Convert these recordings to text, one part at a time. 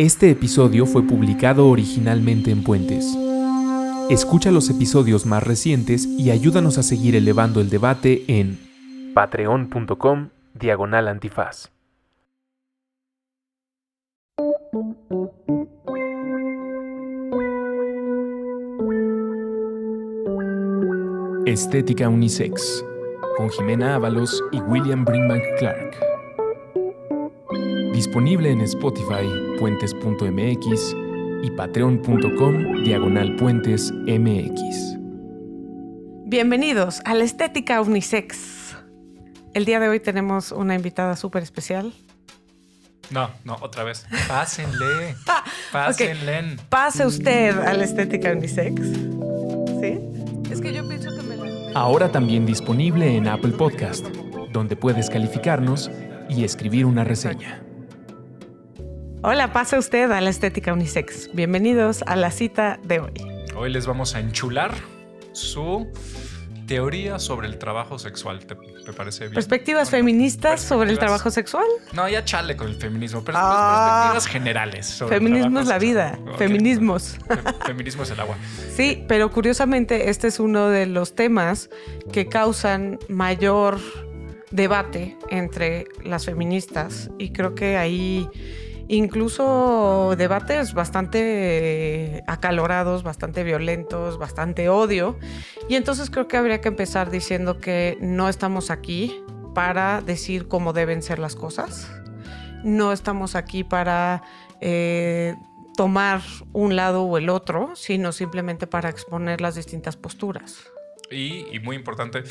Este episodio fue publicado originalmente en Puentes. Escucha los episodios más recientes y ayúdanos a seguir elevando el debate en patreon.com diagonal antifaz. Estética Unisex, con Jimena Ábalos y William Brinkman Clark. Disponible en Spotify, puentes.mx y patreon.com diagonal puentes mx. Bienvenidos a la Estética Unisex. El día de hoy tenemos una invitada súper especial. No, no, otra vez. Pásenle. Ah, Pásenle. Pase usted a la Estética Unisex. ¿Sí? Es que yo pienso que me la... Ahora también disponible en Apple Podcast, donde puedes calificarnos y escribir una reseña. Hola, pase usted a la Estética Unisex. Bienvenidos a la cita de hoy. Hoy les vamos a enchular su teoría sobre el trabajo sexual. ¿Te, te parece bien? Perspectivas feministas sobre el trabajo sexual. No, ya chale con el feminismo. Pero Ah. perspectivas generales. sobre Feminismo es la vida. Feminismos. Fe- Feminismo es el agua. Sí, pero curiosamente este es uno de los temas que causan mayor debate entre las feministas y creo que hay incluso debates bastante acalorados, bastante violentos, bastante odio y entonces creo que habría que empezar diciendo que no estamos aquí para decir cómo deben ser las cosas, no estamos aquí para eh, tomar un lado o el otro, sino simplemente para exponer las distintas posturas. Y, muy importante,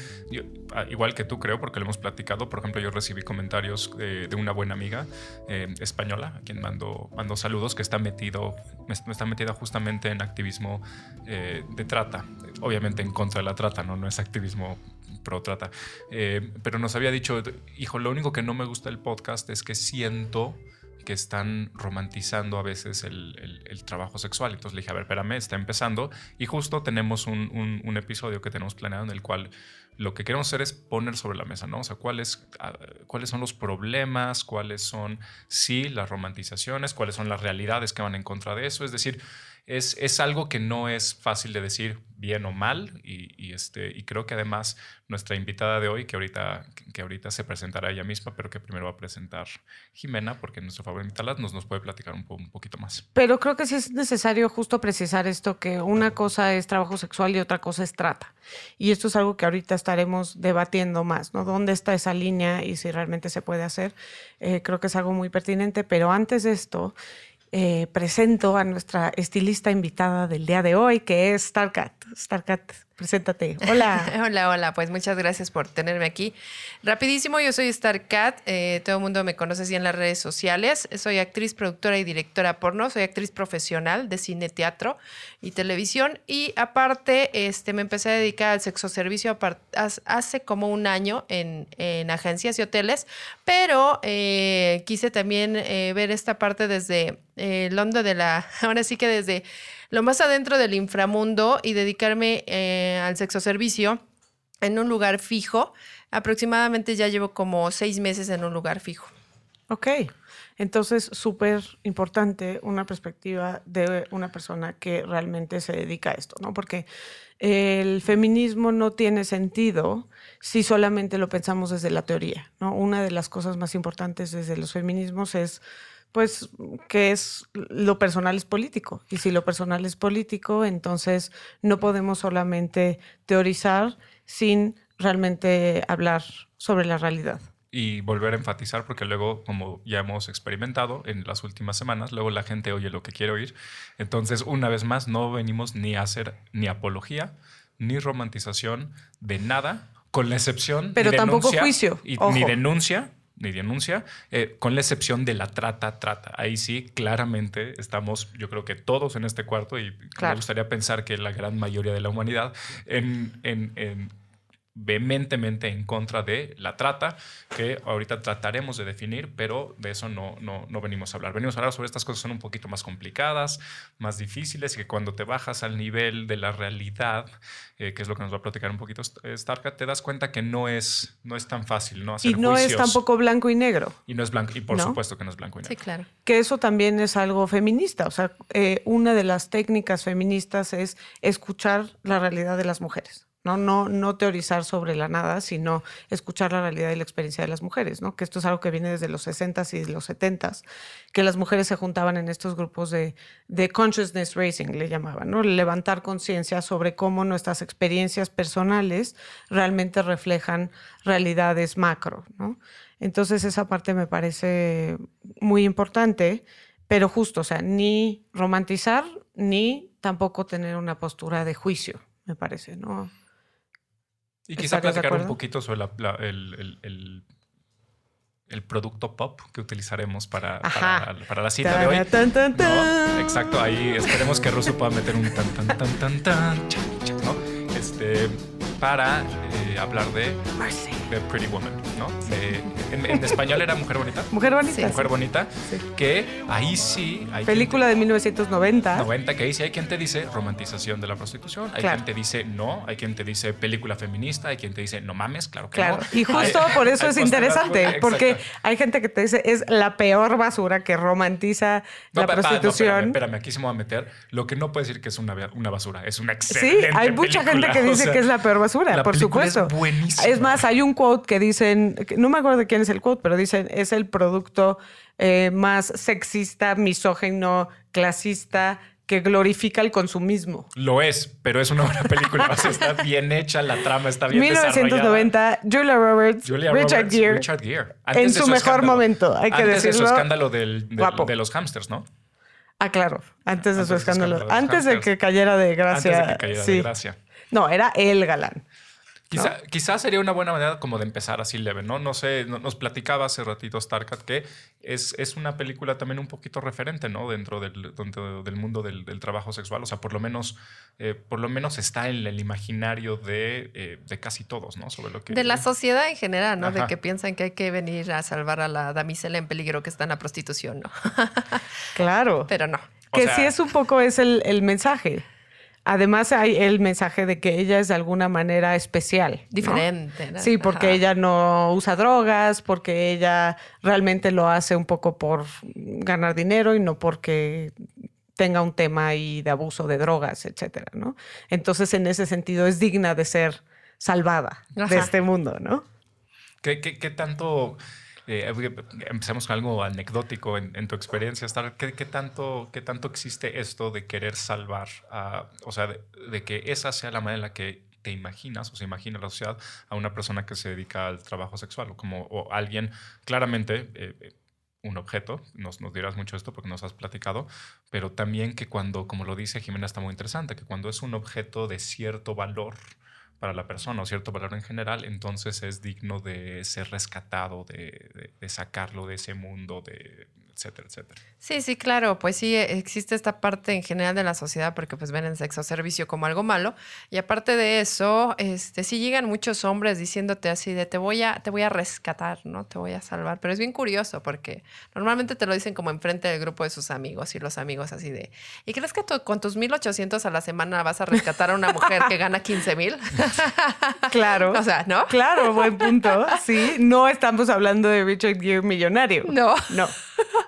ah, igual que tú creo, porque lo hemos platicado, por ejemplo, yo recibí comentarios eh, de una buena amiga eh, española, a quien mando, mando saludos, que está metido, está metida justamente en activismo eh, de trata, obviamente en contra de la trata, no, no es activismo pro trata, pero nos había dicho, hijo, lo único que no me gusta del podcast es que siento que están romantizando a veces el, trabajo sexual. Entonces le dije, a ver, espérame, está empezando. Y justo tenemos un, un- un episodio que tenemos planeado en el cual lo que queremos hacer es poner sobre la mesa, ¿no? O sea, cuáles, ah, cuáles son los problemas, cuáles son, sí, las romantizaciones, cuáles son las realidades que van en contra de eso. Es decir, es, es algo que no es fácil de decir bien o mal y, y este, y creo que además nuestra invitada de hoy, que ahorita, que ahorita se presentará ella misma, pero que primero va a presentar Jimena, porque nuestro favor invitarla, nos, nos puede platicar un, po- un poquito más. Pero creo que sí es necesario justo precisar esto, que una cosa es trabajo sexual y otra cosa es trata. Y esto es algo que ahorita estaremos debatiendo más, ¿no? ¿Dónde está esa línea y si realmente se puede hacer? Eh, creo que es algo muy pertinente, pero antes de esto, eh, presento a nuestra estilista invitada del día de hoy, que es Starcat. Starcat, preséntate. Hola. Hola, hola, pues muchas gracias por tenerme aquí. Rapidísimo, yo soy StarCat, eh, todo el mundo me conoce así en las redes sociales. Soy actriz, productora y directora porno, soy actriz profesional de cine, teatro y televisión. Y aparte, este, me empecé a dedicar al sexo servicio hace como un año en, en agencias y hoteles, pero eh, quise también eh, ver esta parte desde eh, el hondo de la, ahora sí que desde lo más adentro del inframundo y dedicarme eh, al sexo servicio en un lugar fijo. Aproximadamente ya llevo como seis meses en un lugar fijo. Ok, entonces súper importante una perspectiva de una persona que realmente se dedica a esto, ¿no? Porque el feminismo no tiene sentido si solamente lo pensamos desde la teoría, ¿no? Una de las cosas más importantes desde los feminismos es pues que es lo personal es político y si lo personal es político entonces no podemos solamente teorizar sin realmente hablar sobre la realidad. Y volver a enfatizar, porque luego, como ya hemos experimentado en las últimas semanas, luego la gente oye lo que quiere oír. Entonces, una vez más, no venimos ni a hacer ni apología, ni romantización de nada, con la excepción. Pero tampoco denuncia, juicio, y- ni denuncia, ni denuncia, eh, con la excepción de la trata, trata. Ahí sí, claramente estamos, yo creo que todos en este cuarto, y Claro. me gustaría pensar que la gran mayoría de la humanidad, en, en- en vehementemente en contra de la trata, que ahorita trataremos de definir, pero de eso no, no, no venimos a hablar. Venimos a hablar sobre estas cosas que son un poquito más complicadas, más difíciles, y que cuando te bajas al nivel de la realidad, eh, que es lo que nos va a platicar un poquito Starka, te das cuenta que no es, no es tan fácil, ¿no? y no es tampoco blanco y negro. Y no es blanco, y por supuesto que no es blanco y negro. Sí, claro. Que eso también es algo feminista. O sea, eh, una de las técnicas feministas es escuchar la realidad de las mujeres. ¿No? No, no teorizar sobre la nada, sino escuchar la realidad y la experiencia de las mujeres, ¿no? Que esto es algo que viene desde los 60s y los 70s, que las mujeres se juntaban en estos grupos de, de consciousness raising, le llamaban, ¿no? Levantar conciencia sobre cómo nuestras experiencias personales realmente reflejan realidades macro, ¿no? Entonces esa parte me parece muy importante, pero justo, o sea, ni romantizar ni tampoco tener una postura de juicio, me parece, ¿no? Y quizá platicar un poquito sobre el, el, producto pop que utilizaremos para, para, la cita de hoy. Exacto, ahí esperemos que Russo pueda meter un tan tan tan tan tan, ¿no? Este, para eh, hablar de, de, Pretty Woman, ¿no? en, español era Mujer Bonita. Mujer Bonita. Mujer Bonita, que ahí sí... Hay Película de 1990. 90, que ahí sí hay quien te dice romantización de la prostitución, hay quien te dice no, hay quien te dice película feminista, hay quien te dice no mames, claro que claro. no. Y justo por eso es interesante, porque hay gente que te dice es la peor basura que romantiza la prostitución. espérame, aquí se me va a meter. Lo que no puede decir que es una, una basura, es una excelente Sí, hay mucha gente que dice que es la peor basura por supuesto. Es buenísima. Es más, hay un quote que dicen, no me acuerdo de quién es el quote, pero dicen, es el producto eh, más sexista, misógeno, clasista que glorifica el consumismo. Lo es, pero es una buena película. está bien hecha, la trama está bien 1990, Julia Roberts, Richard, Gere, Richard Gere. en su, mejor momento, hay que antes decirlo. de su escándalo del, de los hamsters, ¿no? Ah, claro, antes de su escándalo. antes de que cayera de gracia. Antes de que cayera de gracia. No, era el galán. Quizá, quizás sería una buena manera como de empezar así leve, ¿no? No sé, nos platicaba hace ratito Starcat que es, es una película también un poquito referente, ¿no? Dentro del, del mundo del, trabajo sexual. O sea, por lo menos, eh, por lo menos está en el imaginario de, eh, de, casi todos, ¿no? Sobre lo que. De la sociedad en general, ¿no? De que piensan que hay que venir a salvar a la damisela en peligro que está en la prostitución, ¿no? claro. Pero no. Que sí es un poco es el, el mensaje. Además hay el mensaje de que ella es de alguna manera especial. Diferente. Sí, porque ella no usa drogas, porque ella realmente lo hace un poco por ganar dinero y no porque tenga un tema ahí de abuso de drogas, etcétera, ¿no? Entonces, en ese sentido, es digna de ser salvada de este mundo, ¿no? ¿Qué, qué, qué tanto eh, empecemos con algo anecdótico en, tu experiencia, ¿Qué, ¿Qué, tanto, ¿Qué tanto existe esto de querer salvar, o sea, de, que esa sea la manera en la que te imaginas o se imagina la sociedad a una persona que se dedica al trabajo sexual o como o alguien claramente... Eh, un objeto, nos, nos dirás mucho esto porque nos has platicado, pero también que cuando, como lo dice Jimena, está muy interesante, que cuando es un objeto de cierto valor, para la persona o cierto valor en general, entonces es digno de ser rescatado, de, de sacarlo de ese mundo, de etcétera, etcétera. Sí, sí, claro, pues sí, existe esta parte en general de la sociedad porque pues ven el sexo servicio como algo malo y aparte de eso, este, sí llegan muchos hombres diciéndote así de te voy a, te voy a rescatar, ¿no? Te voy a salvar, pero es bien curioso porque normalmente te lo dicen como enfrente del grupo de sus amigos y los amigos así de, ¿y crees que con tus 1800 a la semana vas a rescatar a una mujer que gana 15 mil? Claro. o sea, ¿no? Claro, buen punto. Sí, no estamos hablando de Richard Gere millonario. No. No.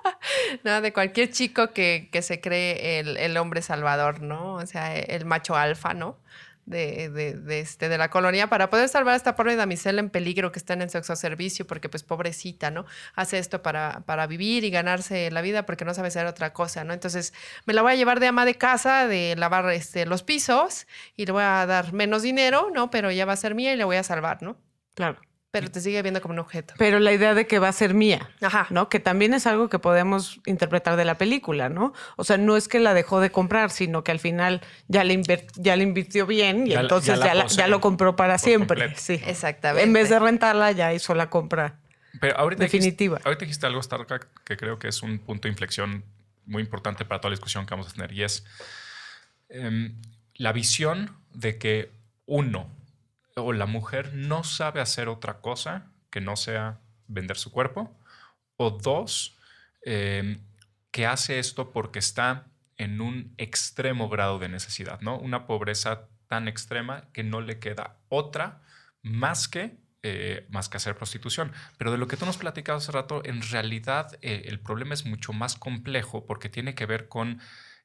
no, de cualquier chico que, se cree el, hombre salvador, ¿no? O sea, el macho alfa, ¿no? De, de, este, de la colonia para poder salvar a esta pobre damisela en peligro que está en el sexo servicio, porque pues pobrecita, ¿no? Hace esto para, para vivir y ganarse la vida porque no sabe hacer otra cosa, ¿no? Entonces me la voy a llevar de ama de casa, de lavar este, los pisos y le voy a dar menos dinero, ¿no? Pero ya va a ser mía y le voy a salvar, ¿no? Claro. Pero te sigue viendo como un objeto. Pero la idea de que va a ser mía, Ajá. ¿no? Que también es algo que podemos interpretar de la película, ¿no? O sea, no es que la dejó de comprar, sino que al final ya le, ya le invirtió bien y entonces ya, lo compró para siempre. Sí. Exactamente. En vez de rentarla, ya hizo la compra Pero ahorita definitiva. Dijiste, ahorita dijiste algo, Stark, que creo que es un punto de inflexión muy importante para toda la discusión que vamos a tener y es em, la visión de que uno o la mujer no sabe hacer otra cosa que no sea vender su cuerpo, o dos, em, que hace esto porque está en un extremo grado de necesidad, ¿no? Una pobreza tan extrema que no le queda otra más que eh, más que hacer prostitución. Pero de lo que tú nos platicabas hace rato, en realidad eh, el problema es mucho más complejo porque tiene que ver con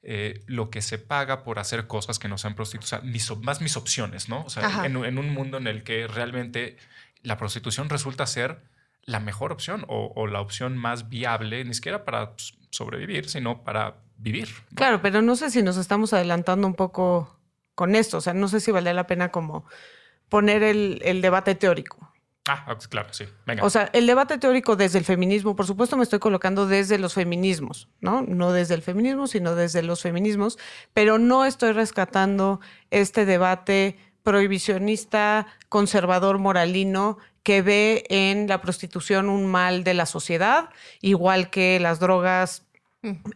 eh, lo que se paga por hacer cosas que no sean prostitución, más mis opciones, ¿no? O sea, en, un mundo en el que realmente la prostitución resulta ser la mejor opción o, la opción más viable, ni siquiera para sobrevivir, sino para vivir. Claro, pero no sé si nos estamos adelantando un poco con esto, o sea, no sé si vale la pena como poner el, debate teórico. Ah, claro, sí. Venga. O sea, el debate teórico desde el feminismo, por supuesto me estoy colocando desde los feminismos, ¿no? No desde el feminismo, sino desde los feminismos, pero no estoy rescatando este debate prohibicionista, conservador, moralino, que ve en la prostitución un mal de la sociedad, igual que las drogas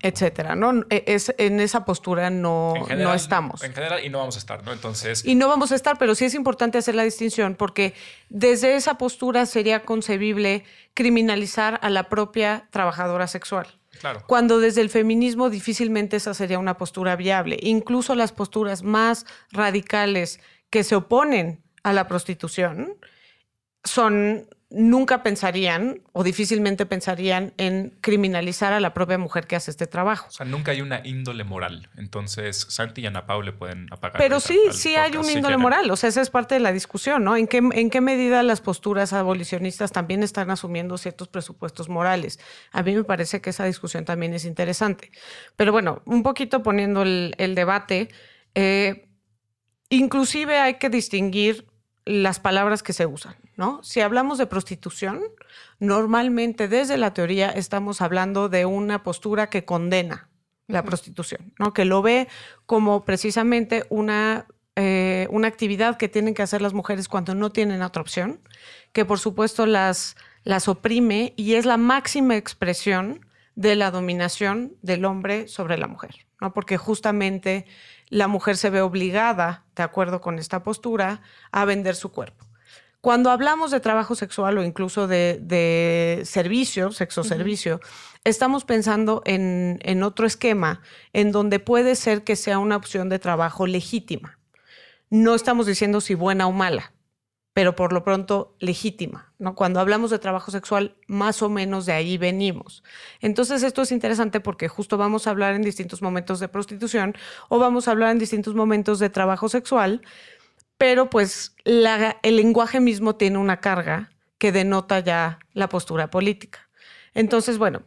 etcétera, ¿no? E, es, en esa postura no, no estamos. En general, y no vamos a estar, ¿no? Entonces. Y no vamos a estar, pero sí es importante hacer la distinción, porque desde esa postura sería concebible criminalizar a la propia trabajadora sexual. Claro. Cuando desde el feminismo difícilmente esa sería una postura viable. Incluso las posturas más radicales que se oponen a la prostitución son nunca pensarían o difícilmente pensarían en criminalizar a la propia mujer que hace este trabajo. O sea, nunca hay una índole moral. Entonces, Santi y Ana Pau le pueden apagar. Pero sí, sí hay una índole moral. O sea, esa es parte de la discusión, ¿no? ¿En qué, ¿En qué medida las posturas abolicionistas también están asumiendo ciertos presupuestos morales? A mí me parece que esa discusión también es interesante. Pero bueno, un poquito poniendo el, debate, eh, inclusive hay que distinguir las palabras que se usan, ¿no? Si hablamos de prostitución, normalmente desde la teoría estamos hablando de una postura que condena la prostitución, ¿no? Que lo ve como precisamente una, eh, una actividad que tienen que hacer las mujeres cuando no tienen otra opción, que por supuesto las, las oprime y es la máxima expresión de la dominación del hombre sobre la mujer, ¿no? Porque justamente la mujer se ve obligada, de acuerdo con esta postura, a vender su cuerpo. Cuando hablamos de trabajo sexual o incluso de, servicio, sexo servicio, estamos pensando en, en otro esquema en donde puede ser que sea una opción de trabajo legítima. No estamos diciendo si buena o mala, pero por lo pronto legítima. ¿no? Cuando hablamos de trabajo sexual, más o menos de ahí venimos. Entonces esto es interesante porque justo vamos a hablar en distintos momentos de prostitución o vamos a hablar en distintos momentos de trabajo sexual, pero pues el lenguaje mismo tiene una carga que denota ya la postura política. Entonces, bueno,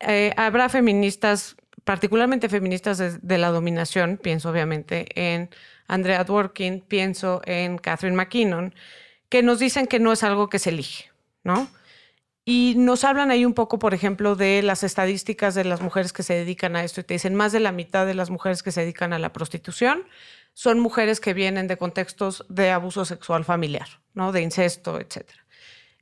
eh, habrá feministas, particularmente feministas de, la dominación, pienso obviamente en Andrea Dworkin, pienso en Catherine McKinnon, que nos dicen que no es algo que se elige, ¿no? Y nos hablan ahí un poco, por ejemplo, de las estadísticas de las mujeres que se dedican a esto y te dicen más de la mitad de las mujeres que se dedican a la prostitución son mujeres que vienen de contextos de abuso sexual familiar, ¿no? De incesto, etc.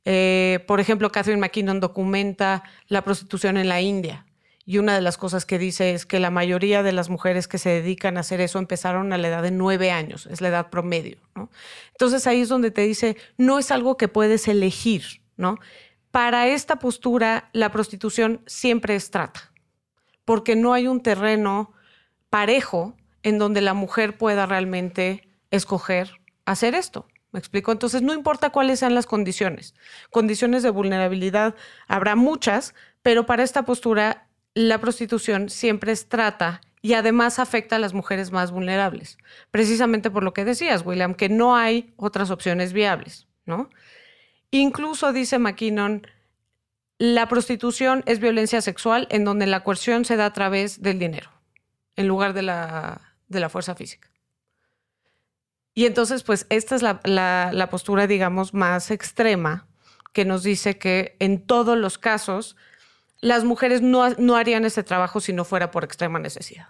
Eh, por ejemplo, Catherine McKinnon documenta la prostitución en la India y una de las cosas que dice es que la mayoría de las mujeres que se dedican a hacer eso empezaron a la edad de nueve años, es la edad promedio. ¿no? Entonces ahí es donde te dice, no es algo que puedes elegir. ¿no? Para esta postura, la prostitución siempre es trata, porque no hay un terreno parejo en donde la mujer pueda realmente escoger hacer esto. ¿Me explico? Entonces, no importa cuáles sean las condiciones. Condiciones de vulnerabilidad habrá muchas, pero para esta postura la prostitución siempre es trata y además afecta a las mujeres más vulnerables, precisamente por lo que decías, William, que no hay otras opciones viables, ¿no? Incluso dice McKinnon, la prostitución es violencia sexual en donde la coerción se da a través del dinero, en lugar de la, de la fuerza física. Y entonces, pues esta es la, la postura, digamos, más extrema que nos dice que en todos los casos las mujeres no, harían ese trabajo si no fuera por extrema necesidad.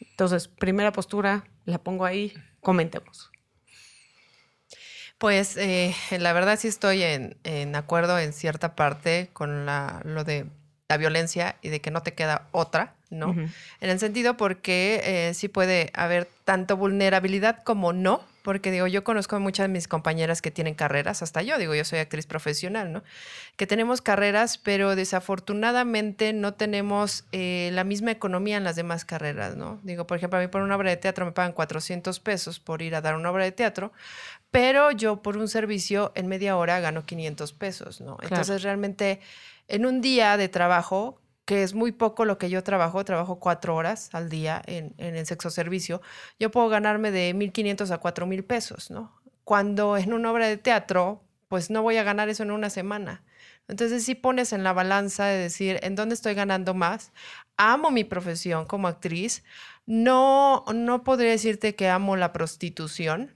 Entonces, primera postura, la pongo ahí, comentemos. Pues eh, la verdad sí estoy en, acuerdo en cierta parte con lo de la violencia y de que no te queda otra, ¿no? En el sentido porque eh, sí puede haber tanto vulnerabilidad como no, porque digo, yo conozco a muchas de mis compañeras que tienen carreras, hasta yo, digo, yo soy actriz profesional, ¿no? Que tenemos carreras, pero desafortunadamente no tenemos eh, la misma economía en las demás carreras, ¿no? Digo, por ejemplo, a mí por una obra de teatro me pagan 400 pesos por ir a dar una obra de teatro, pero yo por un servicio en media hora gano 500 pesos, ¿no? Entonces realmente en un día de trabajo, que es muy poco lo que yo trabajo, trabajo cuatro horas al día en, en el sexo servicio, yo puedo ganarme de 1.500 a 4.000 pesos, ¿no? Cuando en una obra de teatro, pues no voy a ganar eso en una semana. Entonces, si pones en la balanza de decir, ¿en dónde estoy ganando más? Amo mi profesión como actriz. No, no podría decirte que amo la prostitución,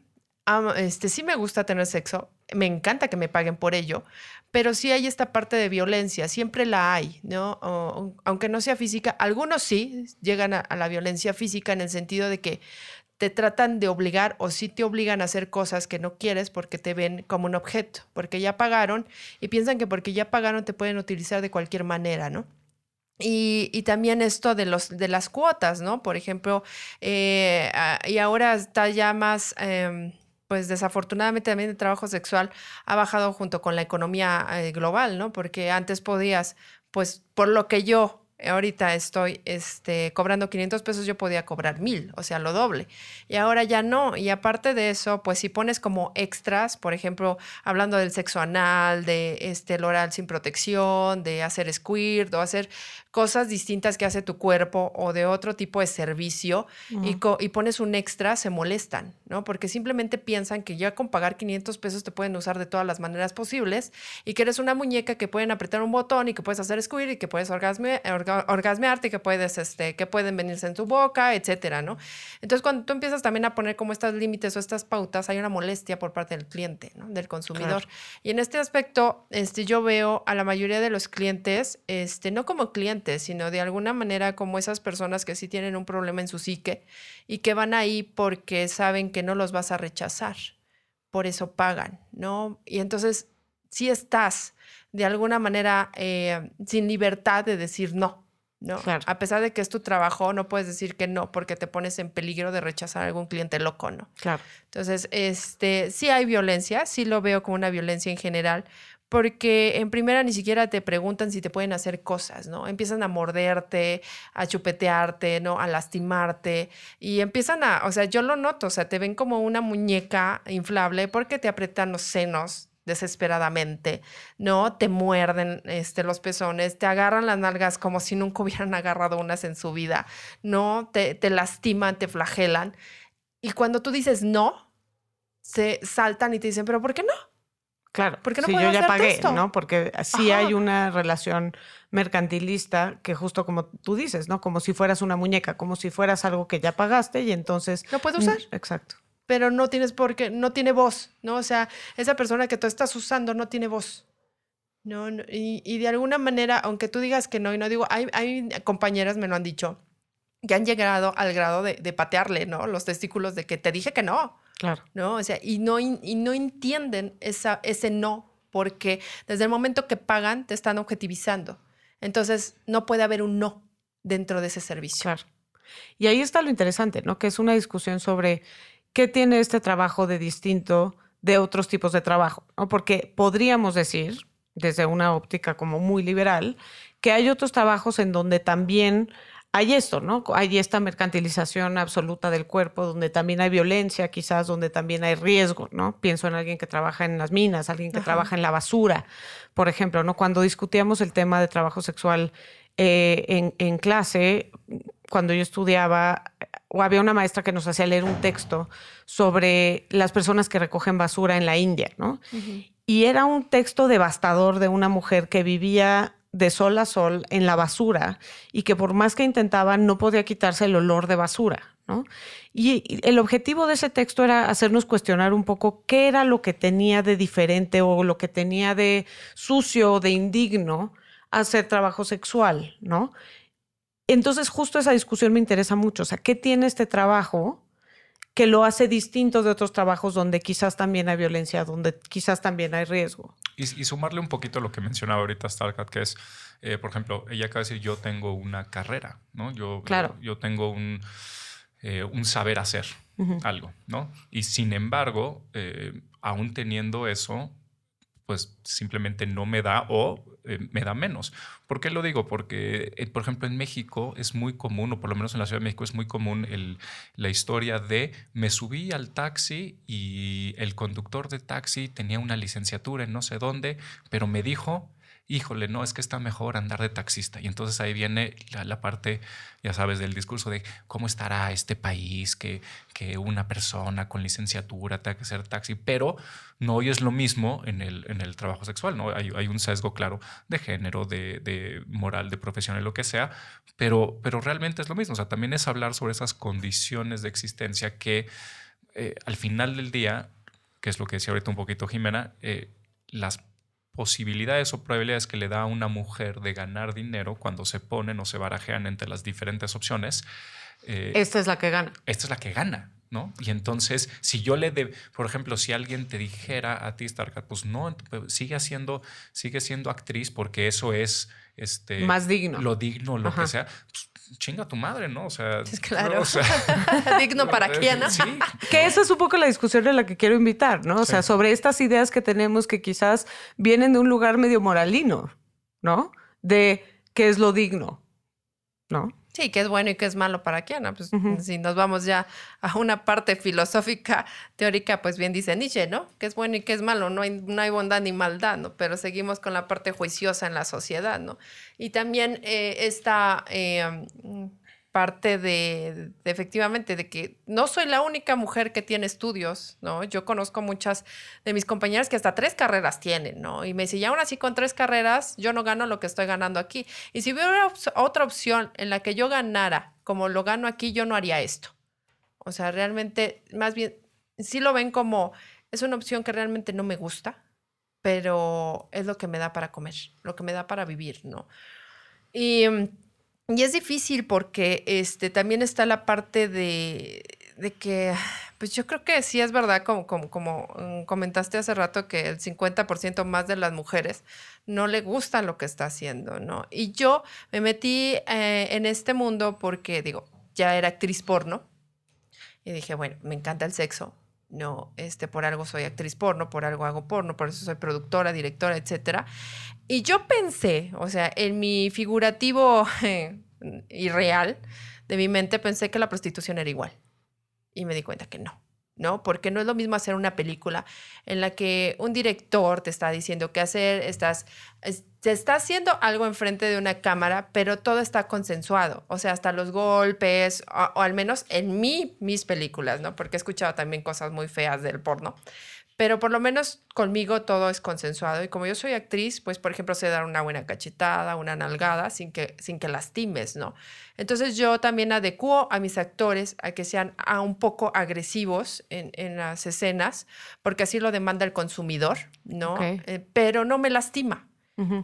este, sí me gusta tener sexo, me encanta que me paguen por ello, pero sí hay esta parte de violencia, siempre la hay, ¿no? aunque no sea física, algunos sí llegan a, la violencia física en el sentido de que te tratan de obligar o sí te obligan a hacer cosas que no quieres porque te ven como un objeto, porque ya pagaron y piensan que porque ya pagaron te pueden utilizar de cualquier manera, ¿no? Y, también esto de, los, de las cuotas, ¿no? Por ejemplo, eh, ah, y ahora está ya más... Em, pues desafortunadamente también el trabajo sexual ha bajado junto con la economía eh, global, ¿no? Porque antes podías, pues por lo que yo ahorita estoy este, cobrando 500 pesos, yo podía cobrar 1000, o sea, lo doble. Y ahora ya no. Y aparte de eso, pues si pones como extras, por ejemplo, hablando del sexo anal, de este, el oral sin protección, de hacer squirt o hacer cosas distintas que hace tu cuerpo o de otro tipo de servicio y, y, pones un extra, se molestan, ¿no? Porque simplemente piensan que ya con pagar 500 pesos te pueden usar de todas las maneras posibles y que eres una muñeca que pueden apretar un botón y que puedes hacer squirt y que puedes orgasme, orgasmearte, que puedes, este, que pueden venirse en tu boca, etcétera, ¿no? Entonces, cuando tú empiezas también a poner como estos límites o estas pautas, hay una molestia por parte del cliente, ¿no? Del consumidor. Y en este aspecto, este, yo veo a la mayoría de los clientes, este, no como clientes, sino de alguna manera como esas personas que sí tienen un problema en su psique y que van ahí porque saben que no los vas a rechazar. Por eso pagan, ¿no? Y entonces, si estás de alguna manera eh, sin libertad de decir no, ¿no? A pesar de que es tu trabajo, no puedes decir que no porque te pones en peligro de rechazar a algún cliente loco, ¿no? Claro. Entonces, este, sí hay violencia, sí lo veo como una violencia en general, porque en primera ni siquiera te preguntan si te pueden hacer cosas, ¿no? Empiezan a morderte, a chupetearte, ¿no? A lastimarte y empiezan a, o sea, yo lo noto, o sea, te ven como una muñeca inflable porque te aprietan los senos, desesperadamente, ¿no? Te muerden este, los pezones, te agarran las nalgas como si nunca hubieran agarrado unas en su vida, ¿no? Te, te lastiman, te flagelan. Y cuando tú dices no, se saltan y te dicen, pero ¿por qué no? Claro, porque no yo ya pagué, ¿no? Porque sí hay una relación mercantilista que justo como tú dices, ¿no? Como si fueras una muñeca, como si fueras algo que ya pagaste y entonces... No puedo usar. Exacto pero no tienes por qué, no tiene voz, ¿no? O sea, esa persona que tú estás usando no tiene voz. No, y, de alguna manera, aunque tú digas que no, y no digo, hay, hay compañeras me lo han dicho, que han llegado al grado de, patearle, ¿no? Los testículos de que te dije que no. Claro. ¿No? O sea, y no, y no entienden esa, ese no, porque desde el momento que pagan te están objetivizando. Entonces, no puede haber un no dentro de ese servicio. Claro. Y ahí está lo interesante, ¿no? Que es una discusión sobre ¿qué tiene este trabajo de distinto de otros tipos de trabajo? ¿no? Porque podríamos decir, desde una óptica como muy liberal, que hay otros trabajos en donde también hay esto, ¿no? Hay esta mercantilización absoluta del cuerpo, donde también hay violencia, quizás, donde también hay riesgo, ¿no? Pienso en alguien que trabaja en las minas, alguien que trabaja en la basura, por ejemplo, ¿no? Cuando discutíamos el tema de trabajo sexual eh, en, en, clase, cuando yo estudiaba, o había una maestra que nos hacía leer un texto sobre las personas que recogen basura en la India, ¿no? Y era un texto devastador de una mujer que vivía de sol a sol en la basura y que por más que intentaba no podía quitarse el olor de basura, ¿no? Y el objetivo de ese texto era hacernos cuestionar un poco qué era lo que tenía de diferente o lo que tenía de sucio o de indigno hacer trabajo sexual, ¿no? Entonces, justo esa discusión me interesa mucho. O sea, ¿qué tiene este trabajo que lo hace distinto de otros trabajos donde quizás también hay violencia, donde quizás también hay riesgo? Y, sumarle un poquito a lo que mencionaba ahorita Starkat, que es, eh, por ejemplo, ella acaba de decir, yo tengo una carrera, ¿no? Yo, claro. yo, tengo un, eh, un saber hacer. algo, ¿no? Y sin embargo, eh, aún teniendo eso, pues simplemente no me da o eh, me da menos. ¿Por qué lo digo? Porque, eh, por ejemplo, en México es muy común, o por lo menos en la Ciudad de México es muy común la historia de me subí al taxi y el conductor de taxi tenía una licenciatura en no sé dónde, pero me dijo híjole, no, es que está mejor andar de taxista. Y entonces ahí viene la, parte, ya sabes, del discurso de cómo estará este país, que, que una persona con licenciatura tenga que ser taxi, pero no hoy es lo mismo en el, en el trabajo sexual, ¿no? Hay, hay un sesgo claro de género, de, de moral, de profesión, lo que sea, pero, pero realmente es lo mismo. O sea, también es hablar sobre esas condiciones de existencia que eh, al final del día, que es lo que decía ahorita un poquito Jimena, eh, las posibilidades o probabilidades que le da a una mujer de ganar dinero cuando se ponen o se barajean entre las diferentes opciones. Eh, esta es la que gana. Esta es la que gana. ¿No? Y entonces, si yo le de, por ejemplo, si alguien te dijera a ti, Starkat, pues no, pues sigue haciendo, sigue siendo actriz porque eso es este más digno. Lo digno, lo que sea. Pues, chinga tu madre, ¿no? O sea, digno para quién, ¿no? Sí. Que esa es un poco la discusión en la que quiero invitar, ¿no? O sea, sobre estas ideas que tenemos que quizás vienen de un lugar medio moralino, ¿no? De qué es lo digno, ¿no? Sí, qué es bueno y qué es malo para quién. Pues si nos vamos ya a una parte filosófica, teórica, pues bien dice Nietzsche, ¿no? Qué es bueno y qué es malo. No hay, no hay bondad ni maldad, ¿no? Pero seguimos con la parte juiciosa en la sociedad, ¿no? Y también eh, esta eh, parte de, efectivamente de que no soy la única mujer que tiene estudios, ¿no? Yo conozco muchas de mis compañeras que hasta tres carreras tienen, ¿no? Y me dice, y aún así con tres carreras yo no gano lo que estoy ganando aquí. Y si hubiera otra opción en la que yo ganara como lo gano aquí, yo no haría esto. O sea, realmente, más bien, sí lo ven como, es una opción que realmente no me gusta, pero es lo que me da para comer, lo que me da para vivir, ¿no? Y y es difícil porque este, también está la parte de, que, pues yo creo que sí es verdad, como, como, como mm, comentaste hace rato, que el 50% más de las mujeres no le gusta lo que está haciendo, ¿no? Y yo me metí eh, en este mundo porque, digo, ya era actriz porno y dije, bueno, me encanta el sexo, no, este, por algo soy actriz porno, por algo hago porno, por eso soy productora, directora, etcétera. Y yo pensé, o sea, en mi figurativo y real de mi mente pensé que la prostitución era igual. Y me di cuenta que no. ¿No? Porque no es lo mismo hacer una película en la que un director te está diciendo qué hacer, estás, te está haciendo algo enfrente de una cámara, pero todo está consensuado, o sea, hasta los golpes, o, o al menos en mí, mis películas, ¿no? Porque he escuchado también cosas muy feas del porno pero por lo menos conmigo todo es consensuado y como yo soy actriz, pues por ejemplo sé dar una buena cachetada, una nalgada sin que, sin que lastimes, ¿no? Entonces yo también adecuo a mis actores a que sean a un poco agresivos en, en, las escenas, porque así lo demanda el consumidor, ¿no? Eh, pero no me lastima.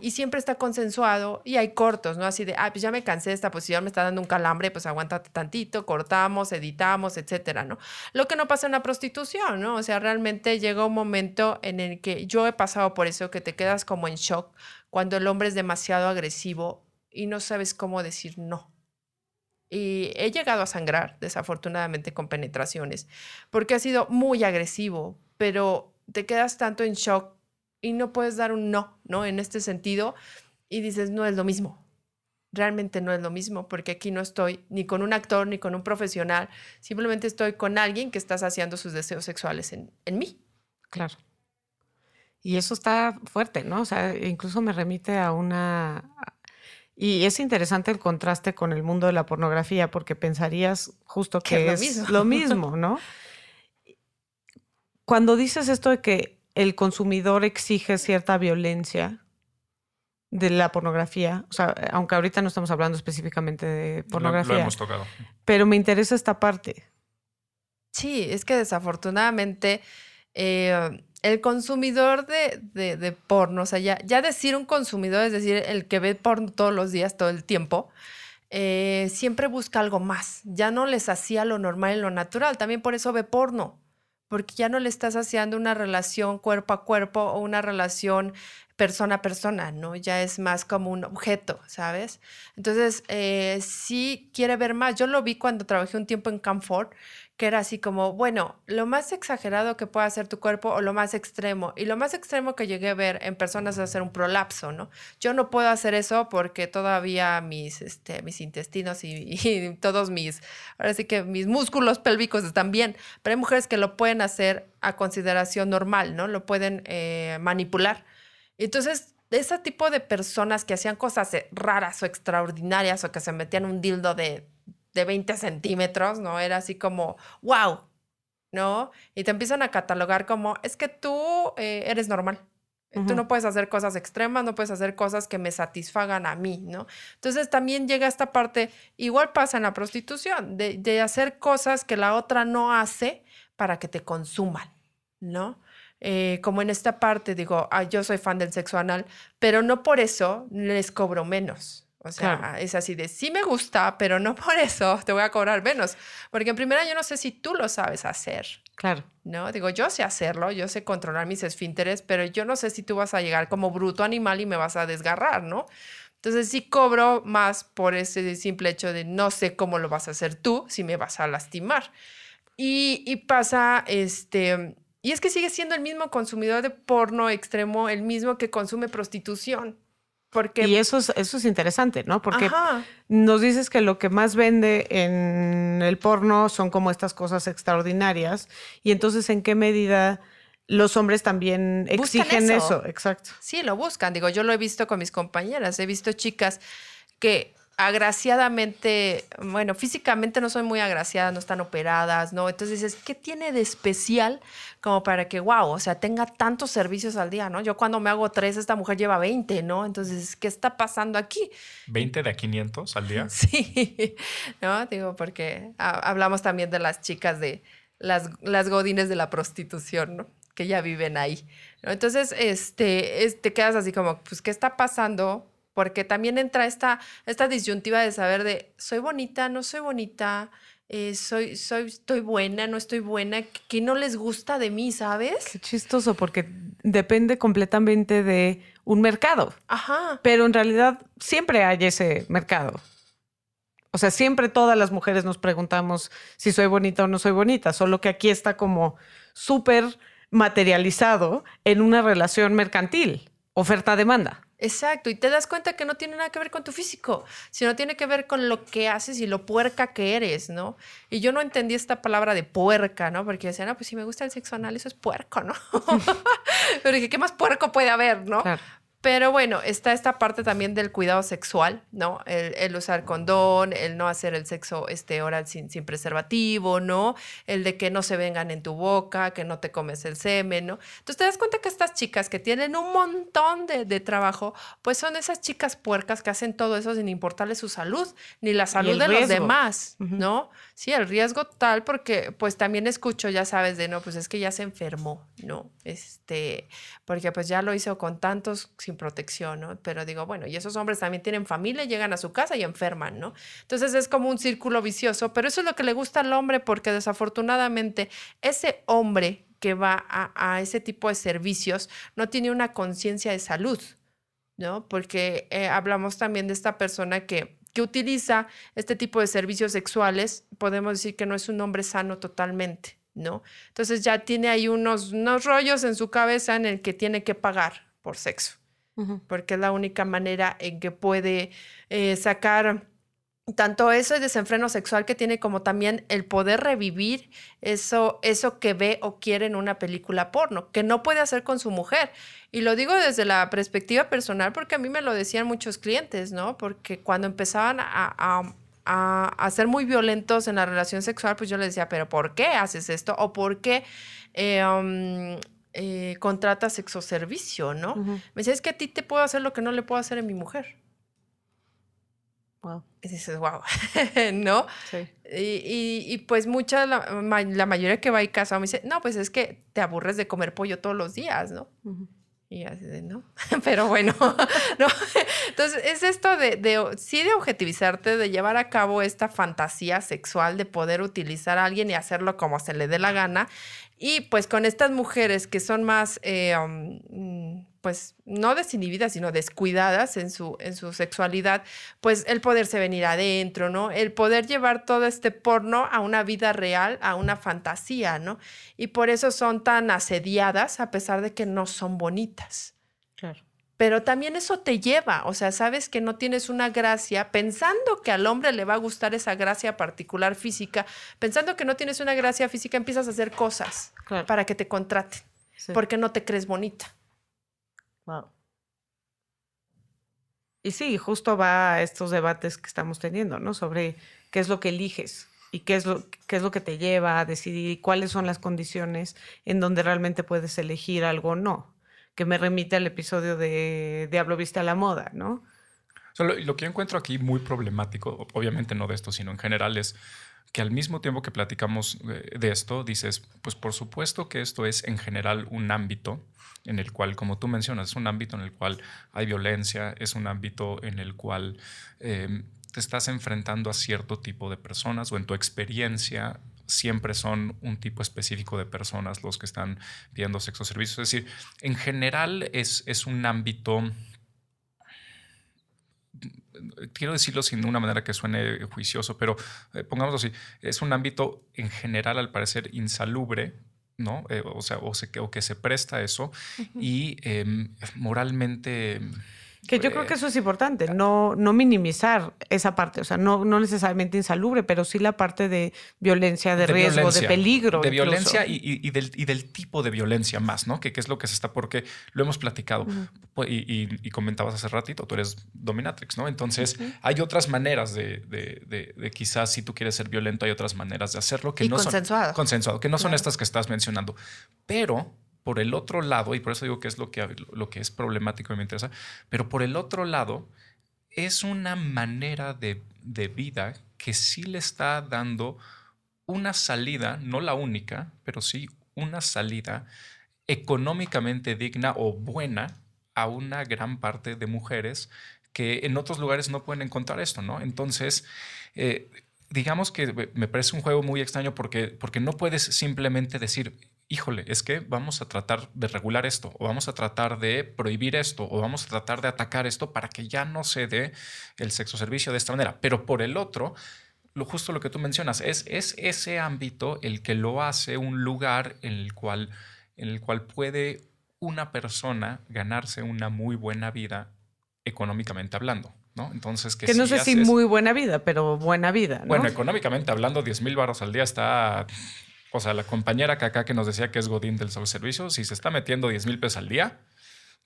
Y siempre está consensuado y hay cortos, ¿no? Así de, ah, pues ya me cansé esta posición, me está dando un calambre, pues aguántate tantito, cortamos, editamos, etcétera, ¿no? Lo que no pasa en la prostitución, ¿no? O sea, realmente llega un momento en el que yo he pasado por eso, que te quedas como en shock cuando el hombre es demasiado agresivo y no sabes cómo decir no. Y he llegado a sangrar, desafortunadamente, con penetraciones, porque ha sido muy agresivo, pero te quedas tanto en shock y no puedes dar un no, ¿no? En este sentido, y dices, no es lo mismo. Realmente no es lo mismo, porque aquí no estoy ni con un actor ni con un profesional, simplemente estoy con alguien que está saciando sus deseos sexuales en, en mí. Claro. Y eso está fuerte, ¿no? O sea, incluso me remite a una... Y es interesante el contraste con el mundo de la pornografía, porque pensarías justo que, es, lo, mismo. lo mismo, ¿no? Cuando dices esto de que el consumidor exige cierta violencia de la pornografía, o sea, aunque ahorita no estamos hablando específicamente de pornografía. Lo, hemos tocado. Pero me interesa esta parte. Sí, es que desafortunadamente eh, el consumidor de, de, porno, o sea, ya, decir un consumidor, es decir, el que ve porno todos los días, todo el tiempo, eh, siempre busca algo más. Ya no les hacía lo normal y lo natural. También por eso ve porno porque ya no le estás haciendo una relación cuerpo a cuerpo o una relación persona a persona, ¿no? Ya es más como un objeto, ¿sabes? Entonces, eh, sí quiere ver más. Yo lo vi cuando trabajé un tiempo en Camfort, que era así como, bueno, lo más exagerado que puede hacer tu cuerpo o lo más extremo. Y lo más extremo que llegué a ver en personas es hacer un prolapso, ¿no? Yo no puedo hacer eso porque todavía mis, este, mis intestinos y, todos mis, ahora que mis músculos pélvicos están bien, pero hay mujeres que lo pueden hacer a consideración normal, ¿no? Lo pueden eh, manipular. Entonces, ese tipo de personas que hacían cosas raras o extraordinarias o que se metían un dildo de, de 20 centímetros, ¿no? Era así como, wow, ¿no? Y te empiezan a catalogar como, es que tú eh, eres normal. Tú no puedes hacer cosas extremas, no puedes hacer cosas que me satisfagan a mí, ¿no? Entonces también llega esta parte, igual pasa en la prostitución, de, de hacer cosas que la otra no hace para que te consuman, ¿no? Eh, como en esta parte, digo, ah, yo soy fan del sexo anal, pero no por eso les cobro menos. O sea, es así de, sí me gusta, pero no por eso te voy a cobrar menos. Porque en primera yo no sé si tú lo sabes hacer. Claro. ¿No? Digo, yo sé hacerlo, yo sé controlar mis esfínteres, pero yo no sé si tú vas a llegar como bruto animal y me vas a desgarrar, ¿no? Entonces sí cobro más por ese simple hecho de no sé cómo lo vas a hacer tú, si me vas a lastimar. Y, y pasa, este, y es que sigue siendo el mismo consumidor de porno extremo, el mismo que consume prostitución. Porque... Y eso es, eso es interesante, ¿no? Porque nos dices que lo que más vende en el porno son como estas cosas extraordinarias. Y entonces, ¿en qué medida los hombres también exigen eso? Exacto. Sí, lo buscan. Digo, yo lo he visto con mis compañeras. He visto chicas que agraciadamente, bueno, físicamente no soy muy agraciada, no están operadas, ¿no? Entonces dices, ¿qué tiene de especial como para que, wow, o sea, tenga tantos servicios al día, ¿no? Yo cuando me hago tres, esta mujer lleva 20, ¿no? Entonces, ¿qué está pasando aquí? ¿20 de a 500 al día? Sí, ¿no? Digo, porque hablamos también de las chicas de las, las godines de la prostitución, ¿no? Que ya viven ahí. Entonces, este, te quedas así como, pues, ¿qué está pasando? Porque también entra esta, esta disyuntiva de saber de, soy bonita, no soy bonita, eh, soy, soy, estoy buena, no estoy buena, ¿qué no les gusta de mí, sabes? Qué chistoso, porque depende completamente de un mercado. Ajá. Pero en realidad siempre hay ese mercado. O sea, siempre todas las mujeres nos preguntamos si soy bonita o no soy bonita, solo que aquí está como súper materializado en una relación mercantil, oferta-demanda. Exacto, y te das cuenta que no tiene nada que ver con tu físico, sino tiene que ver con lo que haces y lo puerca que eres, ¿no? Y yo no entendí esta palabra de puerca, ¿no? Porque decían, ah, pues si me gusta el sexo anal, eso es puerco, ¿no? Pero dije, ¿qué más puerco puede haber, no? Pero bueno, está esta parte también del cuidado sexual, ¿no? El, usar condón, el no hacer el sexo este, oral sin, sin, preservativo, ¿no? El de que no se vengan en tu boca, que no te comes el semen, ¿no? Entonces te das cuenta que estas chicas que tienen un montón de, de trabajo, pues son esas chicas puercas que hacen todo eso sin importarle su salud, ni la salud de los demás, ¿no? Sí, el riesgo tal, porque pues también escucho, ya sabes, de no, pues es que ya se enfermó, ¿no? Este, porque pues ya lo hizo con tantos sin protección, ¿no? Pero digo, bueno, y esos hombres también tienen familia, llegan a su casa y enferman, ¿no? Entonces es como un círculo vicioso, pero eso es lo que le gusta al hombre porque desafortunadamente ese hombre que va a, ese tipo de servicios no tiene una conciencia de salud, ¿no? Porque eh, hablamos también de esta persona que que utiliza este tipo de servicios sexuales, podemos decir que no es un hombre sano totalmente, ¿no? Entonces ya tiene ahí unos, unos rollos en su cabeza en el que tiene que pagar por sexo, porque es la única manera en que puede eh, sacar tanto eso de desenfreno sexual que tiene como también el poder revivir eso, eso que ve o quiere en una película porno, que no puede hacer con su mujer. Y lo digo desde la perspectiva personal porque a mí me lo decían muchos clientes, ¿no? Porque cuando empezaban a, a, ser muy violentos en la relación sexual, pues yo les decía, pero ¿por qué haces esto? ¿O por qué eh, um, eh, contratas sexoservicio, no? Me decía, es que a ti te puedo hacer lo que no le puedo hacer a mi mujer. Wow. Y dices, wow, ¿no? Sí. Y, y, pues mucha, la, la, mayoría que va y casa me dice, no, pues es que te aburres de comer pollo todos los días, ¿no? Y así de, no, pero bueno, ¿no? Entonces, es esto de, de, sí, de objetivizarte, de llevar a cabo esta fantasía sexual, de poder utilizar a alguien y hacerlo como se le dé la gana. Y pues con estas mujeres que son más, eh, um, pues no desinhibidas, sino descuidadas en su, en su sexualidad, pues el poderse venir adentro, ¿no? El poder llevar todo este porno a una vida real, a una fantasía, ¿no? Y por eso son tan asediadas a pesar de que no son bonitas. Claro. Pero también eso te lleva, o sea, sabes que no tienes una gracia, pensando que al hombre le va a gustar esa gracia particular física, pensando que no tienes una gracia física, empiezas a hacer cosas Claro. para que te contraten, Sí. porque no te crees bonita. Y sí, justo va a estos debates que estamos teniendo, ¿no? Sobre qué es lo que eliges y qué es lo, qué es lo que te lleva a decidir cuáles son las condiciones en donde realmente puedes elegir algo o no. Que me remite al episodio de Diablo Viste a la Moda, ¿no? Lo que yo encuentro aquí muy problemático, obviamente no de esto, sino en general, es que al mismo tiempo que platicamos eh, de esto, dices, pues por supuesto que esto es en general un ámbito en el cual, como tú mencionas, es un ámbito en el cual hay violencia, es un ámbito en el cual eh, te estás enfrentando a cierto tipo de personas o en tu experiencia siempre son un tipo específico de personas los que están pidiendo sexo servicios. Es decir, en general es, es un ámbito quiero decirlo sin una manera que suene juicioso, pero eh, pongámoslo así, es un ámbito en general al parecer insalubre, ¿no? Eh, o sea, o, se, o, que se presta a eso y eh, moralmente... Que yo creo que eso es importante, no, no minimizar esa parte, o sea, no, no necesariamente insalubre, pero sí la parte de violencia, de, de riesgo, violencia, de peligro. De incluso. violencia y, y, y, del, y, del, tipo de violencia más, ¿no? Que, que, es lo que se está, porque lo hemos platicado. Uh -huh. y, comentabas hace ratito, tú eres dominatrix, ¿no? Entonces, uh -huh. hay otras maneras de, de, de, quizás si tú quieres ser violento, hay otras maneras de hacerlo que y no consensuado. son consensuado, que no son Claro. estas que estás mencionando. Pero por el otro lado, y por eso digo que es lo que, lo que es problemático y me interesa, pero por el otro lado, es una manera de, de vida que sí le está dando una salida, no la única, pero sí una salida económicamente digna o buena a una gran parte de mujeres que en otros lugares no pueden encontrar esto, ¿no? Entonces, eh, digamos que me parece un juego muy extraño porque, porque no puedes simplemente decir, híjole, es que vamos a tratar de regular esto, o vamos a tratar de prohibir esto, o vamos a tratar de atacar esto para que ya no se dé el sexo servicio de esta manera. Pero por el otro, lo justo lo que tú mencionas, es, es ese ámbito el que lo hace un lugar en el cual, en el cual puede una persona ganarse una muy buena vida económicamente hablando. ¿no? Entonces, que, que no si sé haces, si muy buena vida, pero buena vida. ¿no? Bueno, económicamente hablando, 10 mil baros al día está. O sea, la compañera que acá que nos decía que es Godín del servicio, si se está metiendo 10 mil pesos al día,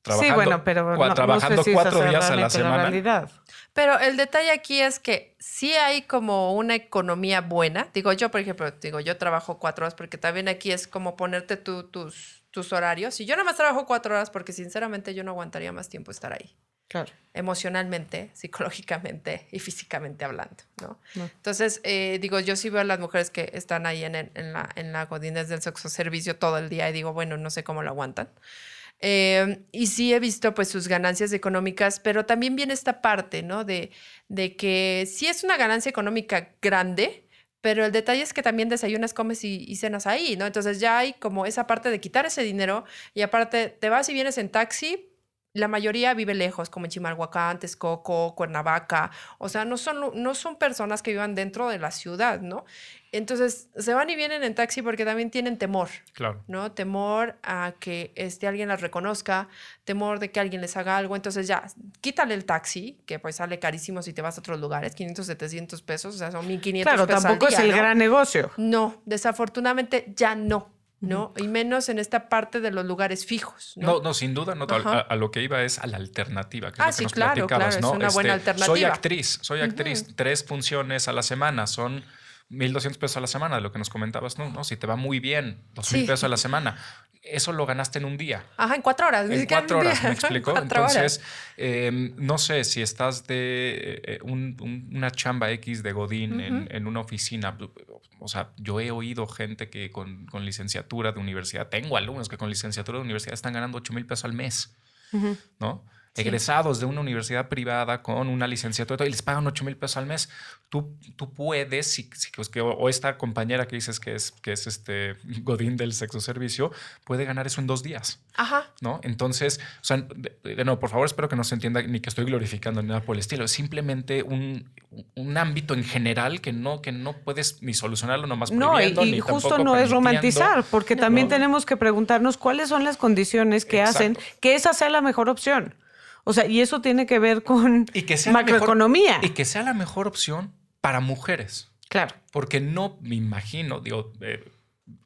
trabajando, sí, bueno, pero cua, no, trabajando no sé si cuatro días a la semana. Pero el detalle aquí es que sí hay como una economía buena. Digo, yo, por ejemplo, digo, yo trabajo cuatro horas porque también aquí es como ponerte tus, tus horarios. Y yo nada más trabajo cuatro horas porque sinceramente yo no aguantaría más tiempo estar ahí. Claro. Emocionalmente, psicológicamente y físicamente hablando, ¿no? No. Entonces, eh, digo, yo sí veo a las mujeres que están ahí en, en la, en la del sexo servicio todo el día y digo, bueno, no sé cómo lo aguantan. Eh, y sí he visto pues sus ganancias económicas, pero también viene esta parte, ¿no? De, de que sí es una ganancia económica grande, pero el detalle es que también desayunas, comes y, y, cenas ahí, ¿no? Entonces ya hay como esa parte de quitar ese dinero y aparte te vas y vienes en taxi. La mayoría vive lejos, como en Chimalhuacán, Texcoco, Cuernavaca. O sea, no son, no son personas que vivan dentro de la ciudad, ¿no? Entonces, se van y vienen en taxi porque también tienen temor. Claro. ¿No? Temor a que este, alguien las reconozca, temor de que alguien les haga algo. Entonces, ya, quítale el taxi, que pues sale carísimo si te vas a otros lugares, 500, 700 pesos, o sea, son 1500 claro, pesos. tampoco al día, es el ¿no? gran negocio. No, desafortunadamente ya no. ¿No? Y menos en esta parte de los lugares fijos. No, no, no sin duda, no, a, a, lo que iba es a la alternativa. Que ah, es lo que sí, nos claro, platicabas, claro, ¿no? es una buena este, alternativa. Soy actriz, soy actriz, uh -huh. tres funciones a la semana, son 1.200 pesos a la semana, de lo que nos comentabas, no, no, si te va muy bien, 2.000 sí. pesos a la semana, eso lo ganaste en un día. Ajá, en cuatro horas. En cuatro horas, ¿me explico? Entonces, eh, no sé si estás de eh, un, un, una chamba X de Godín uh -huh. en, en, una oficina. O sea, yo he oído gente que con, con, licenciatura de universidad, tengo alumnos que con licenciatura de universidad están ganando 8 mil pesos al mes, uh -huh. ¿no? Egresados de una universidad privada con una licenciatura y les pagan 8 mil pesos al mes. Tú, tú puedes, si, pues, o esta compañera que dices que es, que es este Godín del sexo servicio, puede ganar eso en dos días. Ajá. ¿No? Entonces, o sea, de, no, por favor, espero que no se entienda ni que estoy glorificando ni nada por el estilo. Es simplemente un, un ámbito en general que no, que no puedes ni solucionarlo nomás No, y, y justo no es romantizar, porque también tenemos que preguntarnos cuáles son las condiciones que hacen que esa sea la mejor opción. O sea, y eso tiene que ver con macroeconomía. y que sea la mejor opción para mujeres. Claro. Porque no me imagino, digo, eh,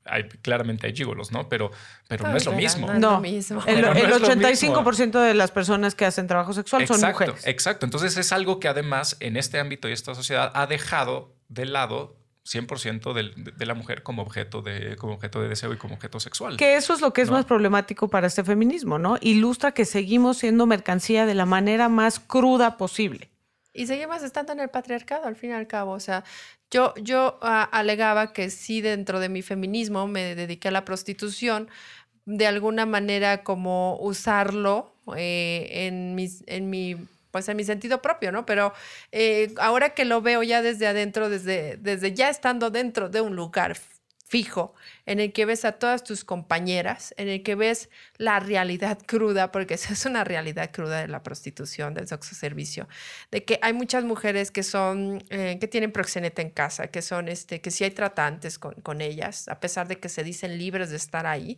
hay, claramente hay gigolos, ¿no? Pero, pero no es lo mismo. No, mismo. el, 85% de las personas que hacen trabajo sexual son mujeres. Exacto. Entonces es algo que además en este ámbito y esta sociedad ha dejado de lado 100% de, de, la mujer como objeto de, como objeto de deseo y como objeto sexual. Que eso es lo que es más problemático para este feminismo, ¿no? Ilustra que seguimos siendo mercancía de la manera más cruda posible. Y seguimos estando en el patriarcado, al fin y al cabo. O sea, yo, yo ah, alegaba que sí dentro de mi feminismo me dediqué a la prostitución, de alguna manera como usarlo eh, en, mis, en mi pues en mi sentido propio, ¿no? Pero eh, ahora que lo veo ya desde adentro, desde, desde ya estando dentro de un lugar fijo, en el que ves a todas tus compañeras, en el que ves la realidad cruda, porque esa es una realidad cruda de la prostitución, del sexo servicio, de que hay muchas mujeres que son, eh, que tienen proxeneta en casa, que son, este, que sí hay tratantes con, con ellas, a pesar de que se dicen libres de estar ahí.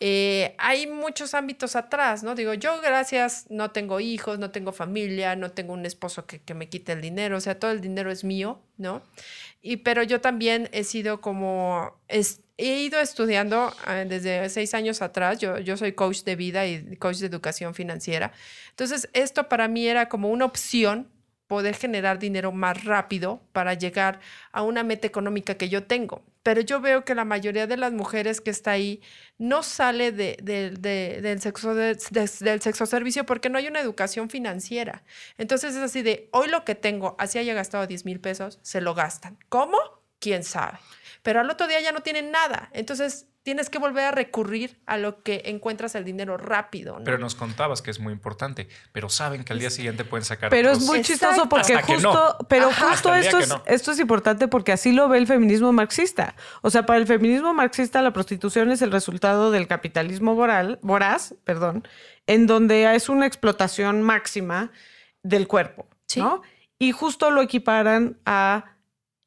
Eh, hay muchos ámbitos atrás, ¿no? Digo, yo gracias, no tengo hijos, no tengo familia, no tengo un esposo que, que me quite el dinero, o sea, todo el dinero es mío, ¿no? Y pero yo también he sido como, he ido estudiando ah, desde seis años atrás, yo, soy coach de vida y coach de educación financiera. Entonces, esto para mí era como una opción poder generar dinero más rápido para llegar a una meta económica que yo tengo. Pero yo veo que la mayoría de las mujeres que está ahí no sale de, del, sexo, del sexo servicio porque no hay una educación financiera. Entonces es así de, hoy lo que tengo, así haya gastado 10 mil pesos, se lo gastan. ¿Cómo? ¿Quién sabe? Pero al otro día ya no tienen nada. Entonces tienes que volver a recurrir a lo que encuentras el dinero rápido. Pero nos contabas que es muy importante, pero saben que al día siguiente pueden sacar. Pero es muy chistoso porque justo, pero justo esto es, esto es importante porque así lo ve el feminismo marxista. O sea, para el feminismo marxista la prostitución es el resultado del capitalismo moral, voraz, perdón, en donde es una explotación máxima del cuerpo, ¿no? Y justo lo equiparan a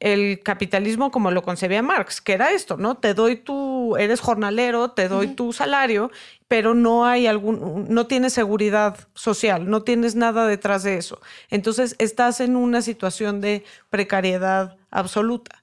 el capitalismo como lo concebía Marx, que era esto, ¿no? Te doy tu, eres jornalero, te doy tu salario, pero no hay algún, no tienes seguridad social, no tienes nada detrás de eso. Entonces estás en una situación de precariedad absoluta.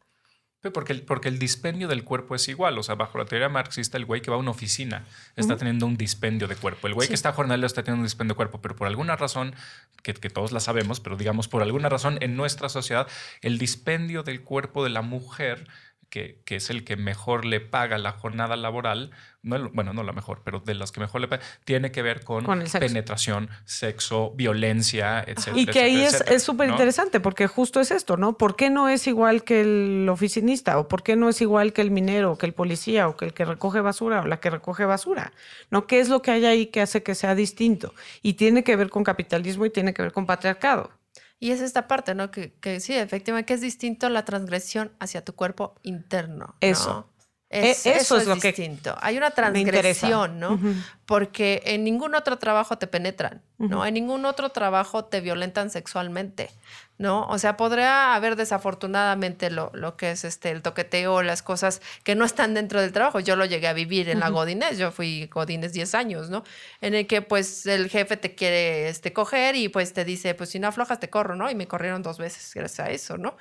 Porque el, porque el dispendio del cuerpo es igual. O sea, bajo la teoría marxista, el güey que va a una oficina está teniendo un dispendio de cuerpo. El güey que está jornalero está teniendo un dispendio de cuerpo. Pero por alguna razón, que, que, todos la sabemos, pero digamos, por alguna razón en nuestra sociedad, el dispendio del cuerpo de la mujer que, es el que mejor le paga la jornada laboral, no, bueno, no la mejor, pero de las que mejor le paga, tiene que ver con, penetración, sexo, violencia, etc. Y que ahí es súper interesante, porque justo es esto, ¿no? ¿Por qué no es igual que el oficinista? ¿O por qué no es igual que el minero, o que el policía, o que el que recoge basura, o la que recoge basura? ¿No? ¿Qué es lo que hay ahí que hace que sea distinto? Y tiene que ver con capitalismo y tiene que ver con patriarcado. Y es esta parte, ¿no? Que, que sí, efectivamente, que es distinto la transgresión hacia tu cuerpo interno. Eso. E, eso, es, lo distinto. Hay una transgresión, ¿no? Porque en ningún otro trabajo te penetran, ¿no? En ningún otro trabajo te violentan sexualmente, ¿no? O sea, podría haber desafortunadamente lo, lo, que es este, el toqueteo, las cosas que no están dentro del trabajo. Yo lo llegué a vivir en la Godines, yo fui Godines 10 años, ¿no? En el que pues el jefe te quiere este, coger y pues te dice, pues si no aflojas te corro, ¿no? Y me corrieron dos veces gracias a eso, ¿no?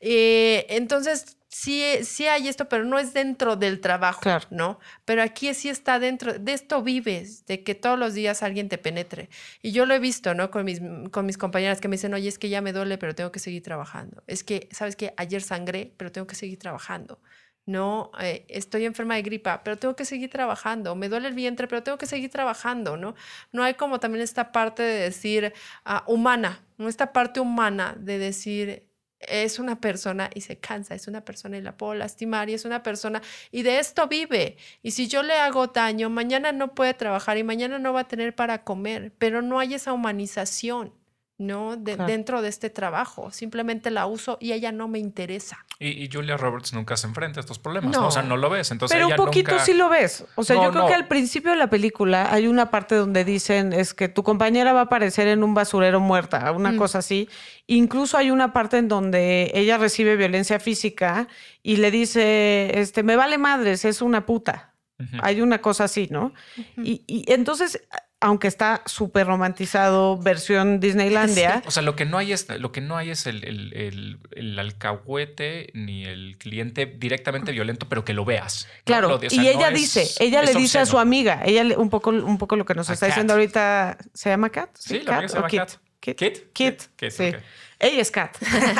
Eh, entonces, sí, sí hay esto, pero no es dentro del trabajo, ¿no? Pero aquí sí está dentro, de esto vives, de que todos los días alguien te penetre. Y yo lo he visto, ¿no? Con mis, con mis compañeras que me dicen, oye, es que ya me duele, pero tengo que seguir trabajando. Es que, ¿sabes qué? Ayer sangré, pero tengo que seguir trabajando. No, eh, estoy enferma de gripa, pero tengo que seguir trabajando. Me duele el vientre, pero tengo que seguir trabajando, ¿no? No hay como también esta parte de decir uh, humana, ¿no? Esta parte humana de decir, es una persona y se cansa, es una persona y la puedo lastimar y es una persona y de esto vive. Y si yo le hago daño, mañana no puede trabajar y mañana no va a tener para comer, pero no hay esa humanización. ¿No? Dentro de este trabajo. Simplemente la uso y ella no me interesa. Y, Julia Roberts nunca se enfrenta a estos problemas, no. O sea, no lo ves. Entonces Pero un poquito sí lo ves. O sea, yo creo que al principio de la película hay una parte donde dicen es que tu compañera va a aparecer en un basurero muerta, una mm. cosa así. Incluso hay una parte en donde ella recibe violencia física y le dice, este, me vale madres, es una puta. Hay una cosa así, ¿no? y, y, entonces aunque está súper romantizado, versión Disneylandia. O sea, lo que no hay es, lo que no hay es el, el, alcahuete ni el cliente directamente violento, pero que lo veas. Claro, y ella dice, ella le dice a su amiga, ella un poco, un poco lo que nos está diciendo ahorita, ¿se llama Kat? Sí, la amiga se llama Kat. Kit. Kit. Kit. sí. Ella es Kat.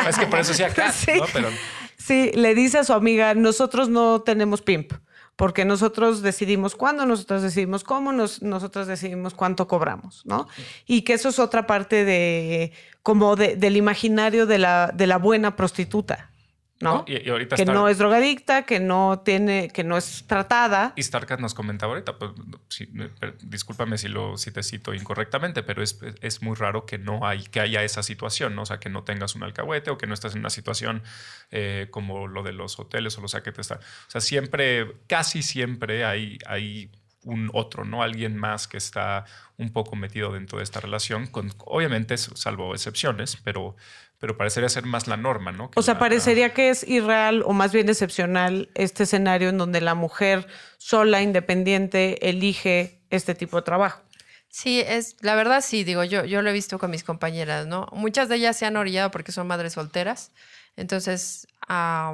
es que por eso decía Kat, ¿no? Pero... Sí, le dice a su amiga, nosotros no tenemos pimp porque nosotros decidimos cuándo, nosotros decidimos cómo, nosotros decidimos cuánto cobramos, ¿no? Y que eso es otra parte de, como del imaginario de la, de la buena prostituta, ¿no? Y, ahorita que no es drogadicta, que no tiene, que no es tratada. Y Starkat nos comentaba ahorita, pues, discúlpame si lo si te cito incorrectamente, pero es, es, muy raro que no hay, que haya esa situación, ¿no? O sea, que no tengas un alcahuete o que no estés en una situación eh, como lo de los hoteles o los saquetes. O sea, siempre, casi siempre hay, hay un otro, ¿no? Alguien más que está un poco metido dentro de esta relación, con, obviamente, salvo excepciones, pero pero parecería ser más la norma, ¿no? o sea, parecería que es irreal o más bien excepcional este escenario en donde la mujer sola, independiente, elige este tipo de trabajo. Sí, es la verdad sí, digo, yo, yo lo he visto con mis compañeras, ¿no? Muchas de ellas se han orillado porque son madres solteras, entonces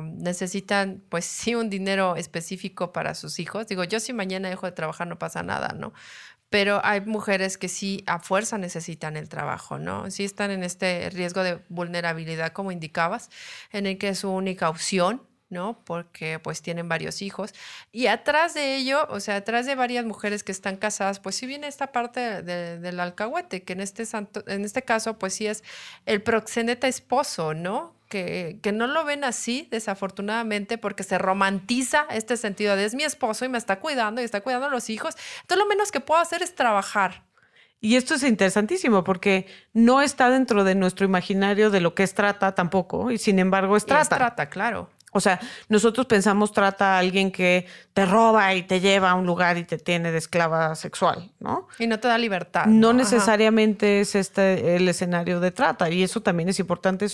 necesitan pues sí un dinero específico para sus hijos. Digo, yo si mañana dejo de trabajar no pasa nada, ¿no? Pero hay mujeres que sí a fuerza necesitan el trabajo, ¿no? Sí están en este riesgo de vulnerabilidad, como indicabas, en el que es su única opción, ¿no? Porque pues tienen varios hijos. Y atrás de ello, o sea, atrás de varias mujeres que están casadas, pues sí viene esta parte del alcahuete, que en este, en este caso pues sí es el proxeneta esposo, ¿no? Que, no lo ven así, desafortunadamente, porque se romantiza este sentido de es mi esposo y me está cuidando y está cuidando a los hijos. Entonces lo menos que puedo hacer es trabajar. Y esto es interesantísimo porque no está dentro de nuestro imaginario de lo que es trata tampoco, y sin embargo es trata. es trata, claro. O sea, nosotros pensamos trata a alguien que te roba y te lleva a un lugar y te tiene de esclava sexual, ¿no? Y no te da libertad. No, necesariamente es este el escenario de trata y eso también es importante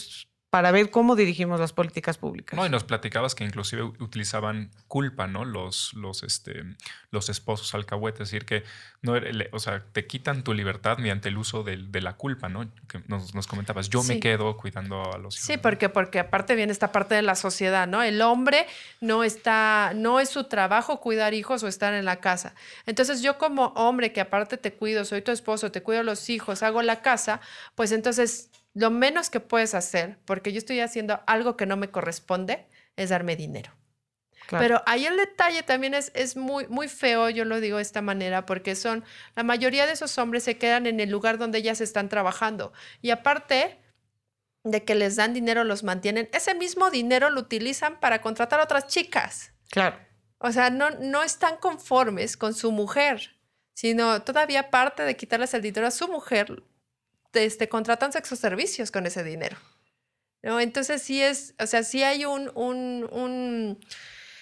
para ver cómo dirigimos las políticas públicas. No, y nos platicabas que inclusive utilizaban culpa, ¿no? Los, los, este, los esposos alcahuetes, es decir, que no, o sea, te quitan tu libertad mediante el uso de, de la culpa, ¿no? Que nos, nos comentabas, yo me quedo cuidando a los hijos. Sí, porque, porque aparte viene esta parte de la sociedad, ¿no? El hombre no está, no es su trabajo cuidar hijos o estar en la casa. Entonces yo como hombre que aparte te cuido, soy tu esposo, te cuido a los hijos, hago la casa, pues entonces lo menos que puedes hacer, porque yo estoy haciendo algo que no me corresponde, es darme dinero. Pero ahí el detalle también es, es muy, muy feo, yo lo digo de esta manera, porque son, la mayoría de esos hombres se quedan en el lugar donde ellas están trabajando. Y aparte de que les dan dinero, los mantienen, ese mismo dinero lo utilizan para contratar a otras chicas. Claro. O sea, no, no están conformes con su mujer, sino todavía parte de quitarles el dinero a su mujer, este, contratan sexo servicios con ese dinero. ¿no? Entonces sí es, o sea, sí hay un, un,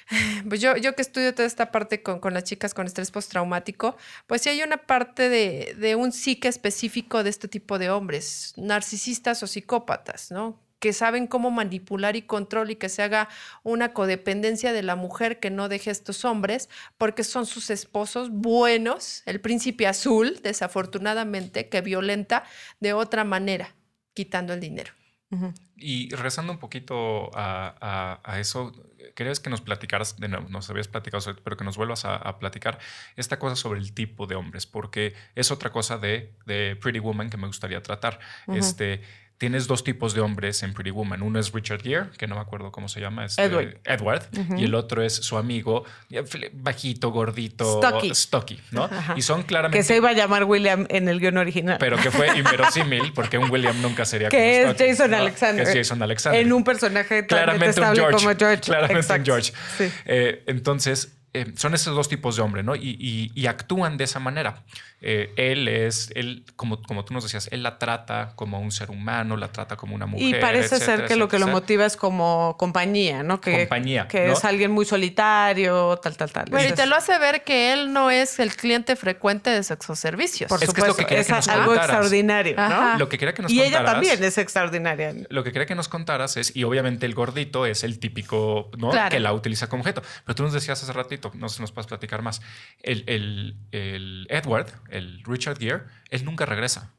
pues yo, yo que estudio toda esta parte con, con, las chicas con estrés postraumático, pues sí hay una parte de, de un psique específico de este tipo de hombres, narcisistas o psicópatas, ¿no? Que saben cómo manipular y control y que se haga una codependencia de la mujer que no deje a estos hombres, porque son sus esposos buenos, el príncipe azul, desafortunadamente, que violenta de otra manera, quitando el dinero. Y rezando un poquito a, eso, querías que nos platicaras, de nuevo, nos habías platicado, pero que nos vuelvas a, platicar esta cosa sobre el tipo de hombres, porque es otra cosa de, de Pretty Woman que me gustaría tratar. Este tienes dos tipos de hombres en Pretty Woman. Uno es Richard Gere, que no me acuerdo cómo se llama. este, Edward. Edward. Y el otro es su amigo, bajito, gordito, Stocky. stocky, ¿no? Ajá. Y son claramente... Que se iba a llamar William en el guion original. Pero que fue inverosímil, porque un William nunca sería como que es Stocky, Jason ¿no? Alexander. Que es Jason Alexander. En un personaje tan claramente detestable George. como George. Claramente Exacto. un George. Sí. Eh, entonces, eh, son esos dos tipos de hombre, ¿no? Y, y- y actúan de esa manera. Eh, él es, él, como, como tú nos decías, él la trata como un ser humano, la trata como una mujer. Y parece ser etcétera, que lo que lo motiva es como compañía, ¿no? Que, Compañía, Que ¿no? es alguien muy solitario, tal, tal, tal. Bueno, y te Entonces, lo hace ver que él no es el cliente frecuente de sexoservicios. Por Es que es lo supuesto, que quería es, que nos algo contaras. extraordinario, ¿no? Lo que quería que nos Y ella también es extraordinaria. Lo que quería que nos contaras es, y obviamente el gordito es el típico, ¿no? Claro. Que la utiliza como objeto. Pero tú nos decías hace ratito, no sé si nos puedes platicar más. El, el- el Edward, el Richard Gere, él nunca regresa.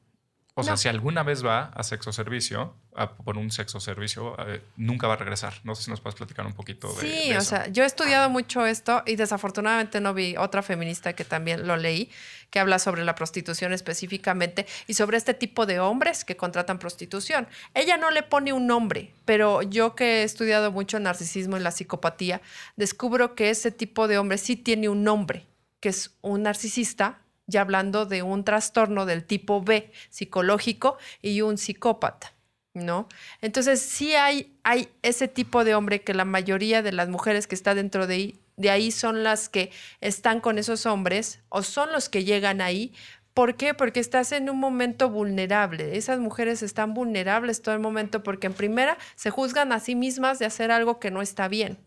O sea, si alguna vez va a sexo servicio, a por un sexo servicio, eh, nunca va a regresar. No sé si nos puedes platicar un poquito de, Sí, de o sea, yo he estudiado mucho esto y desafortunadamente no vi otra feminista que también lo leí, que habla sobre la prostitución específicamente y sobre este tipo de hombres que contratan prostitución. Ella no le pone un nombre, pero yo que he estudiado mucho el narcisismo y la psicopatía, descubro que ese tipo de hombre sí tiene un nombre, que es un narcisista, ya hablando de un trastorno del tipo B psicológico y un psicópata. ¿no? Entonces sí hay, hay ese tipo de hombre que la mayoría de las mujeres que está dentro de ahí, de ahí son las que están con esos hombres o son los que llegan ahí. ¿Por qué? Porque estás en un momento vulnerable. Esas mujeres están vulnerables todo el momento porque en primera se juzgan a sí mismas de hacer algo que no está bien.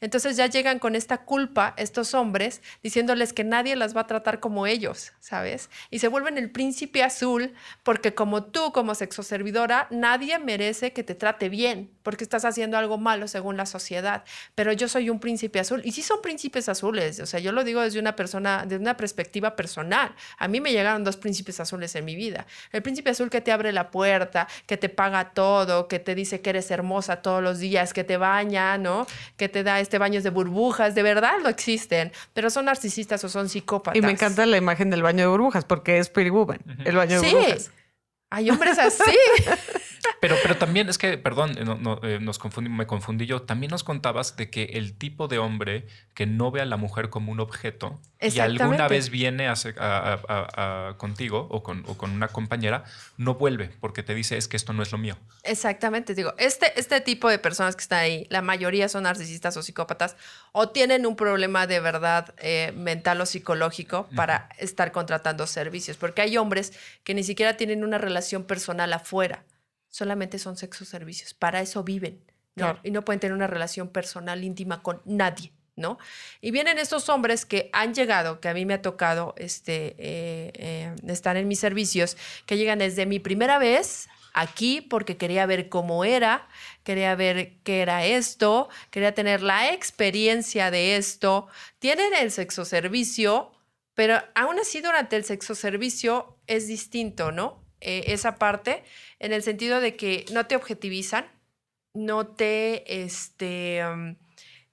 Entonces ya llegan con esta culpa estos hombres diciéndoles que nadie las va a tratar como ellos, ¿sabes? Y se vuelven el príncipe azul porque como tú, como sexoservidora, nadie merece que te trate bien porque estás haciendo algo malo según la sociedad. Pero yo soy un príncipe azul y sí son príncipes azules, o sea, yo lo digo desde una persona, desde una perspectiva personal. A mí me llegaron dos príncipes azules en mi vida. El príncipe azul que te abre la puerta, que te paga todo, que te dice que eres hermosa todos los días, que te baña, ¿no? Que te da este baños de burbujas, de verdad lo existen, pero son narcisistas o son psicópatas. Y me encanta la imagen del baño de burbujas porque es Pretty Woman, el baño de Sí, burbujas. hay hombres así. Pero, pero también es que, perdón, eh, no- no, eh, nos confundí, me confundí yo. También nos contabas de que el tipo de hombre que no ve a la mujer como un objeto y alguna vez viene a, a- a- contigo o con, o con una compañera, no vuelve porque te dice es que esto no es lo mío. Exactamente, digo, este, este tipo de personas que están ahí, la mayoría son narcisistas o psicópatas o tienen un problema de verdad eh, mental o psicológico para estar contratando servicios, porque hay hombres que ni siquiera tienen una relación personal afuera, solamente son sexos servicios, para eso viven, ¿no? Claro. Y no pueden tener una relación personal íntima con nadie. ¿No? Y vienen estos hombres que han llegado, que a mí me ha tocado este, eh, eh, estar en mis servicios, que llegan desde mi primera vez aquí porque quería ver cómo era, quería ver qué era esto, quería tener la experiencia de esto. Tienen el sexo servicio, pero aún así durante el sexo servicio es distinto, ¿no? Eh, esa parte, en el sentido de que no te objetivizan, no te, este,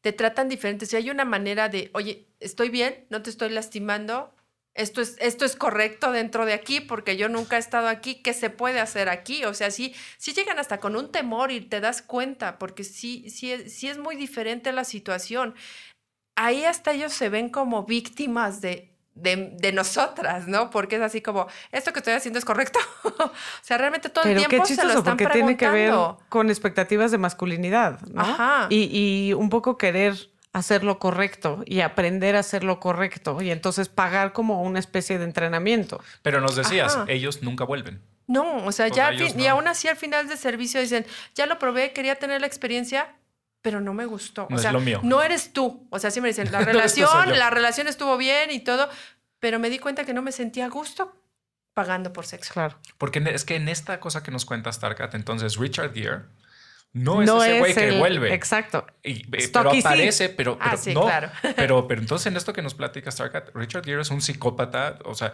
te tratan diferente. Si hay una manera de, oye, estoy bien, no te estoy lastimando, esto es, esto es correcto dentro de aquí porque yo nunca he estado aquí, ¿qué se puede hacer aquí? O sea, sí, sí llegan hasta con un temor y te das cuenta porque sí, sí, sí es muy diferente la situación. Ahí hasta ellos se ven como víctimas de, de, de nosotras, ¿no? Porque es así como, esto que estoy haciendo es correcto. o sea, realmente todo el Pero qué tiempo se lo chistoso, están porque tiene que ver preguntando. con expectativas de masculinidad, ¿no? Ajá. Y, y un poco querer hacer lo correcto y aprender a hacer lo correcto y entonces pagar como una especie de entrenamiento. Pero nos decías, Ajá. ellos nunca vuelven. No, o sea, ya fin- ellos y no. aún así al final del servicio dicen, ya lo probé, quería tener la experiencia, pero no me gustó. No o es sea, lo mío. no eres tú. O sea, siempre dicen, la No eres tú, soy relación, la relación estuvo bien y todo, pero me di cuenta que no me sentía a gusto pagando por sexo. Claro. Porque es que en esta cosa que nos cuenta Starkat, entonces Richard Gere no es No ese güey es que el- vuelve. Exacto. Y- eh, pero sí. aparece, pero, Ah, pero sí, no. claro. Pero, pero entonces en esto que nos platica Starkat, Richard Gere es un psicópata, o sea,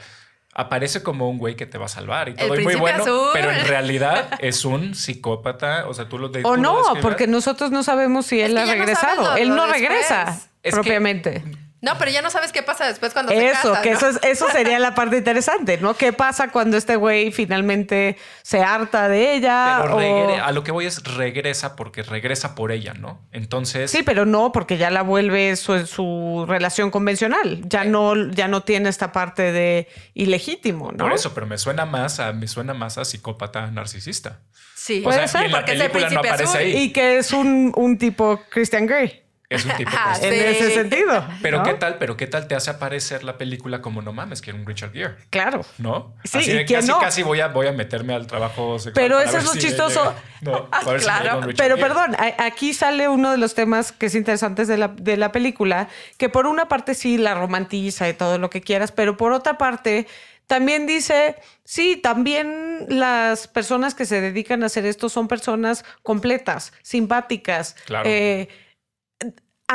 aparece como un güey que te va a salvar y todo y muy bueno, azul. pero en realidad es un psicópata, o sea, tú lo de, O tú no, porque nosotros no sabemos si Es él que ha no regresado. él no regresa después. Es que- propiamente. No, pero ya no sabes qué pasa después cuando eso, se casa. que ¿no? eso, es- eso sería la parte interesante, ¿no? ¿Qué pasa cuando este güey finalmente se harta de ella? Pero o- regre- a lo que voy es regresa porque regresa por ella, ¿no? Entonces, Sí, pero no, porque ya la vuelve su, su relación convencional. Ya no, ya no tiene esta parte de ilegítimo, ¿no? por eso, pero me suena más a, me suena más a psicópata narcisista. Sí, O Puede sea, ser, porque es el película no príncipe aparece azul. ahí. Y que es un, un tipo Christian Grey. Es un tipo Ah, que- En Sí. ese sentido. Pero ¿no? qué tal, pero qué tal te hace aparecer la película como no mames, que era un Richard Gere, Claro. ¿no? Sí, Así de casi, no. casi voy a, voy a meterme al trabajo sexual. Pero eso es lo si chistoso. No, si Claro. Pero Gere. perdón, aquí sale uno de los temas que es interesantes de la, de la película, que por una parte sí la romantiza y todo lo que quieras, pero por otra parte también dice, sí, también las personas que se dedican a hacer esto son personas completas, simpáticas. Claro. eh,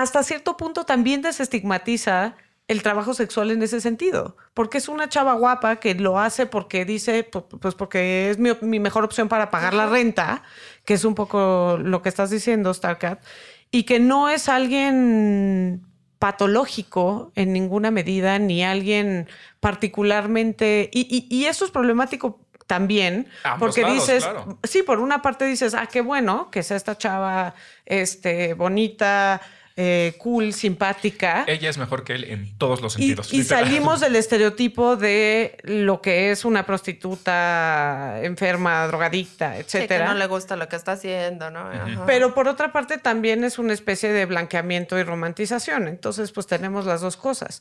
hasta cierto punto también desestigmatiza el trabajo sexual en ese sentido, porque es una chava guapa que lo hace porque dice, pu- pues porque es mi, mi mejor opción para pagar la renta, que es un poco lo que estás diciendo, Starcat, y que no es alguien patológico en ninguna medida, ni alguien particularmente, y, y- y eso es problemático también, Ambos porque lados, dices, claro. sí, por una parte dices, ah, qué bueno que sea esta chava este, bonita, eh, cool, simpática. Ella es mejor que él en todos los sentidos. y salimos del estereotipo de lo que es una prostituta enferma, drogadicta, Sí, que etcétera. no le gusta lo que está haciendo, ¿no? Pero por otra parte también es una especie de blanqueamiento y romantización. Entonces, pues tenemos las dos cosas.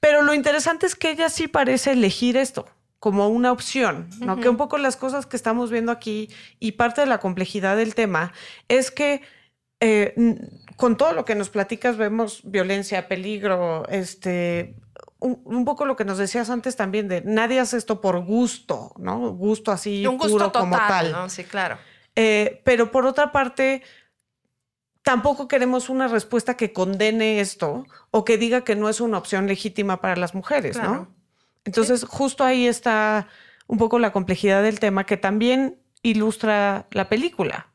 Pero lo interesante es que ella sí parece elegir esto como una opción, ¿no? Que un poco las cosas que estamos viendo aquí y parte de la complejidad del tema es que eh, con todo lo que nos platicas vemos violencia, peligro, este, un, un poco lo que nos decías antes también de nadie hace esto por gusto, ¿no? Gusto así un gusto puro total, como tal. ¿no? Sí, claro. Eh, pero por otra parte, tampoco queremos una respuesta que condene esto o que diga que no es una opción legítima para las mujeres, Claro. ¿no? Entonces, justo ahí está un poco la complejidad del tema que también ilustra la película.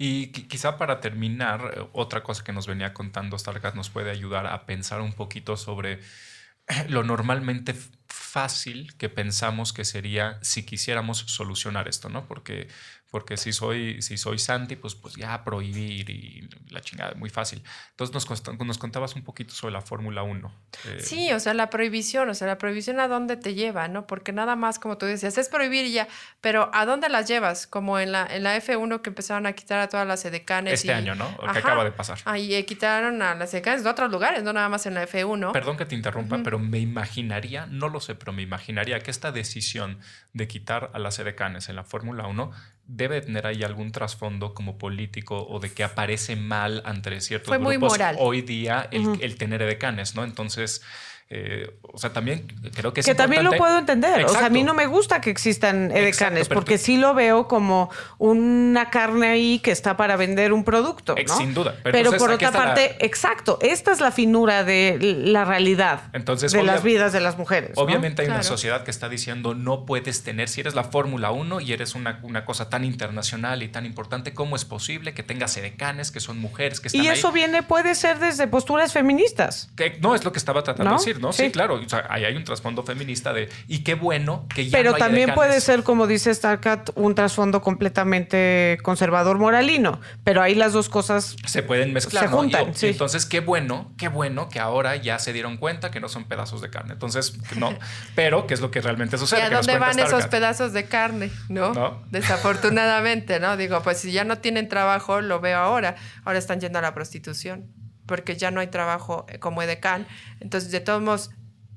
Y qui- quizá para terminar, eh, otra cosa que nos venía contando Starcat nos puede ayudar a pensar un poquito sobre lo normalmente fácil que pensamos que sería si quisiéramos solucionar esto, ¿no? Porque, porque si, soy, si soy Santi, pues, pues ya prohibir y la chingada, muy fácil. Entonces nos, consta- nos contabas un poquito sobre la Fórmula 1. eh, Sí, o sea, la prohibición, o sea, la prohibición a dónde te lleva, ¿no? Porque nada más, como tú decías, es prohibir y ya, pero ¿a dónde las llevas? Como en la, en la F1 que empezaron a quitar a todas las edecanes. Este y- año, ¿no? Que acaba de pasar. Ahí eh, quitaron a las edecanes de otros lugares, no nada más en la F1. Perdón que te interrumpa, pero me imaginaría, no lo sé, pero me imaginaría que esta decisión de quitar a las edecanes en la Fórmula 1 debe tener ahí algún trasfondo como político o de que aparece mal ante ciertos Fue muy grupos moral. hoy día el, el tener edecanes, ¿no? Entonces, eh, o sea, también creo que es que también lo puedo entender. O sea, a mí no me gusta que existan edecanes Exacto, porque tú- sí lo veo como una carne ahí que está para vender un producto, sin duda. Pero Pero, entonces por otra la- parte, exacto, esta es la finura de la realidad Entonces, de obvia- las vidas de las mujeres. ¿no? Obviamente hay una sociedad que está diciendo no puedes tener, si eres la Fórmula 1 y eres una, una cosa tan internacional y tan importante, ¿cómo es posible que tengas edecanes, que son mujeres, que están Y ahí? eso viene, puede ser desde posturas feministas. Que no es lo que estaba tratando ¿No? de decir, ¿no? Sí, Sí. claro. O sea, ahí hay un trasfondo feminista de y qué bueno que ya Pero no también puede ser, como dice Starcat, un trasfondo completamente conservador moralino. Pero ahí las dos cosas se pueden mezclar, Se ¿no? Y- juntan, y sí. entonces qué bueno, qué bueno que ahora ya se dieron cuenta que no son pedazos de carne. Entonces, no, pero qué es lo que realmente ¿Y sucede. a Que nos dónde van esos pedazos de carne? ¿no? ¿No? Desafortunadamente, ¿no? Digo, pues si ya no tienen trabajo, lo veo ahora. Ahora están yendo a la prostitución porque ya no hay trabajo eh, como edecán. Entonces, de todos modos,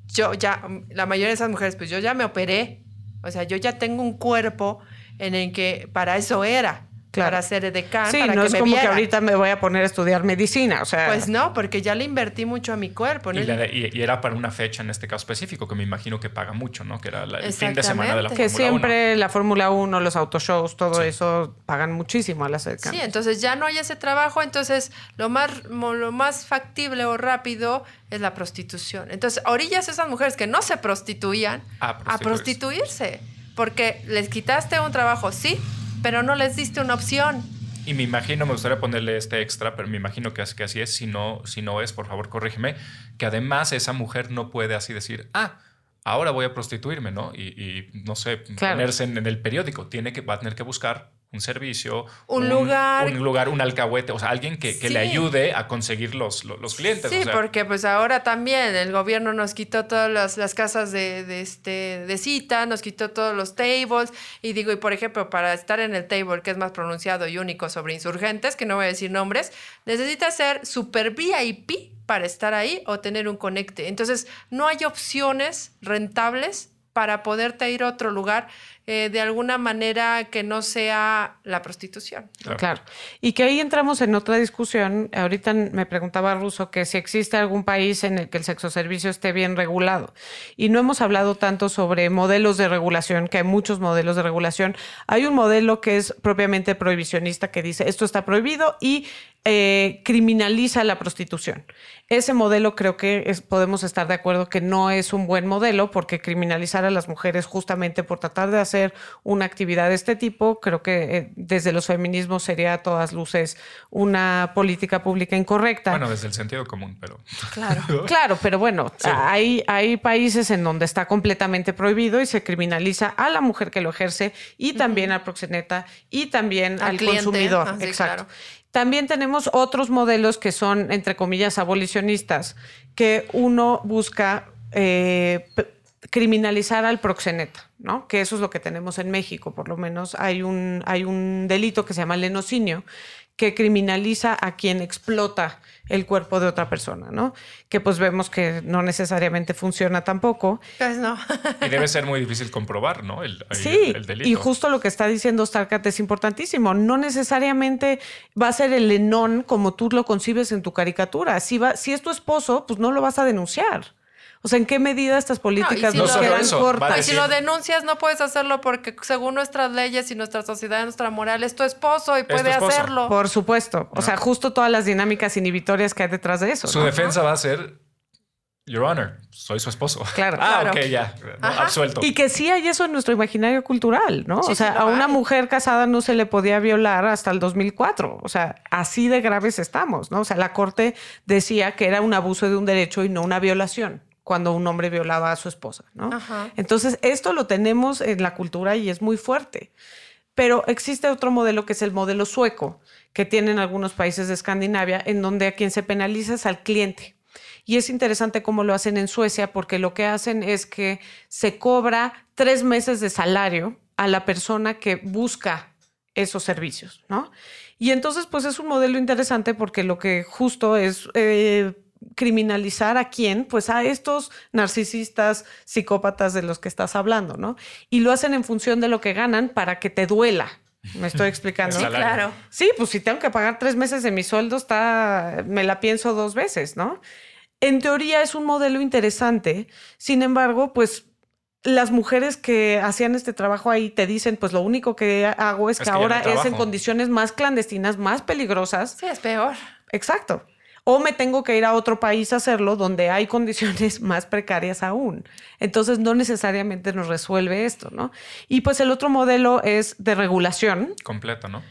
yo ya, la mayoría de esas mujeres, pues yo ya me operé. O sea, yo ya tengo un cuerpo en el que para eso era. Claro. Para ser edecán, Sí, para no que es me como que ahorita me voy a poner a estudiar medicina. O sea, Pues no, porque ya le invertí mucho a mi cuerpo. ¿no? Y, la- y- y era para una fecha en este caso específico que me imagino que paga mucho, ¿no? Que era la- el fin de semana de la Exactamente. que Fórmula 1. siempre la Fórmula 1, los autoshows, todo Sí. eso pagan muchísimo a las edecanes. Sí, entonces ya no hay ese trabajo, entonces lo más, mo- lo más factible o rápido es la prostitución. Entonces, orillas a esas mujeres que no se prostituían A a prostituirse, porque les quitaste un trabajo, sí, pero no les diste una opción. y me imagino, me gustaría ponerle este extra, pero me imagino que, que así es. Si no, si no es, por favor, corrígeme. Que además esa mujer no puede así decir, ah, ahora voy a prostituirme, ¿no? Y, no sé, ponerse en, el periódico. Tiene que, va a tener que buscar un servicio, un, lugar, un lugar, un alcahuete, o sea, alguien que, le ayude a conseguir los, los, clientes. Sí, porque pues ahora también el gobierno nos quitó todas las, casas de, este, de cita, nos quitó todos los tables, y digo, y por ejemplo, para estar en el table, que es más pronunciado y único sobre insurgentes, que no voy a decir nombres, necesita ser super VIP para estar ahí o tener un conecte. Entonces, no hay opciones rentables para poderte ir a otro lugar eh, de alguna manera que no sea la prostitución. Claro. Y que ahí entramos en otra discusión. Ahorita me preguntaba Russo que si existe algún país en el que el sexo servicio esté bien regulado. Y no hemos hablado tanto sobre modelos de regulación, que hay muchos modelos de regulación. Hay un modelo que es propiamente prohibicionista que dice esto está prohibido y eh, criminaliza la prostitución. Ese modelo creo que podemos estar de acuerdo que no es un buen modelo porque criminalizar a las mujeres justamente por tratar de hacer una actividad de este tipo, creo que eh, desde los feminismos sería a todas luces una política pública incorrecta. Bueno, desde el sentido común, pero... Claro, claro pero bueno, hay, hay países en donde está completamente prohibido y se criminaliza a la mujer que lo ejerce y también al proxeneta y también al, consumidor. Ah, Exacto. También tenemos otros modelos que son, entre comillas, abolicionistas, que uno busca eh, criminalizar al proxeneta, ¿no? Que eso es lo que tenemos en México, por lo menos hay un, hay un delito que se llama lenocinio, que criminaliza a quien explota el cuerpo de otra persona, ¿no? Que pues vemos que no necesariamente funciona tampoco. Pues no. y debe ser muy difícil comprobar, ¿no? El, sí, delito. y justo lo que está diciendo Starkat es importantísimo. No necesariamente va a ser el enón como tú lo concibes en tu caricatura. Si, va, si es tu esposo, pues no lo vas a denunciar. O sea, ¿en qué medida estas políticas no, quedan cortas? Y si lo denuncias, no puedes hacerlo porque según nuestras leyes y nuestra sociedad, nuestra moral, es tu esposo y puede hacerlo. Por supuesto. O sea, justo todas las dinámicas inhibitorias que hay detrás de eso. Su defensa va a ser Your Honor, soy su esposo. Claro. Ah, ok, ya. absuelto. Y que sí hay eso en nuestro imaginario cultural, ¿no? o sea, a una mujer casada no se le podía violar hasta el 2004. O sea, así de graves estamos, ¿no? O sea, la corte decía que era un abuso de un derecho y no una violación cuando un hombre violaba a su esposa, ¿no? Entonces, esto lo tenemos en la cultura y es muy fuerte. Pero existe otro modelo que es el modelo sueco, que tienen algunos países de Escandinavia, en donde a quien se penaliza es al cliente. Y es interesante cómo lo hacen en Suecia, porque lo que hacen es que se cobra tres meses de salario a la persona que busca esos servicios, ¿no? Y entonces, pues es un modelo interesante porque lo que justo es eh, criminalizar a quién, pues a estos narcisistas, psicópatas de los que estás hablando, ¿no? Y lo hacen en función de lo que ganan para que te duela. Me estoy explicando. Sí, claro. Sí, pues si tengo que pagar tres meses de mi sueldo, está, me la pienso dos veces, ¿no? En teoría es un modelo interesante. Sin embargo, pues las mujeres que hacían este trabajo ahí te dicen, pues lo único que hago es, que, ahora es en condiciones más clandestinas, más peligrosas. Sí, es peor. Exacto o me tengo que ir a otro país a hacerlo donde hay condiciones más precarias aún. Entonces no necesariamente nos resuelve esto, ¿no? Y pues el otro modelo es de regulación. Completo, ¿no?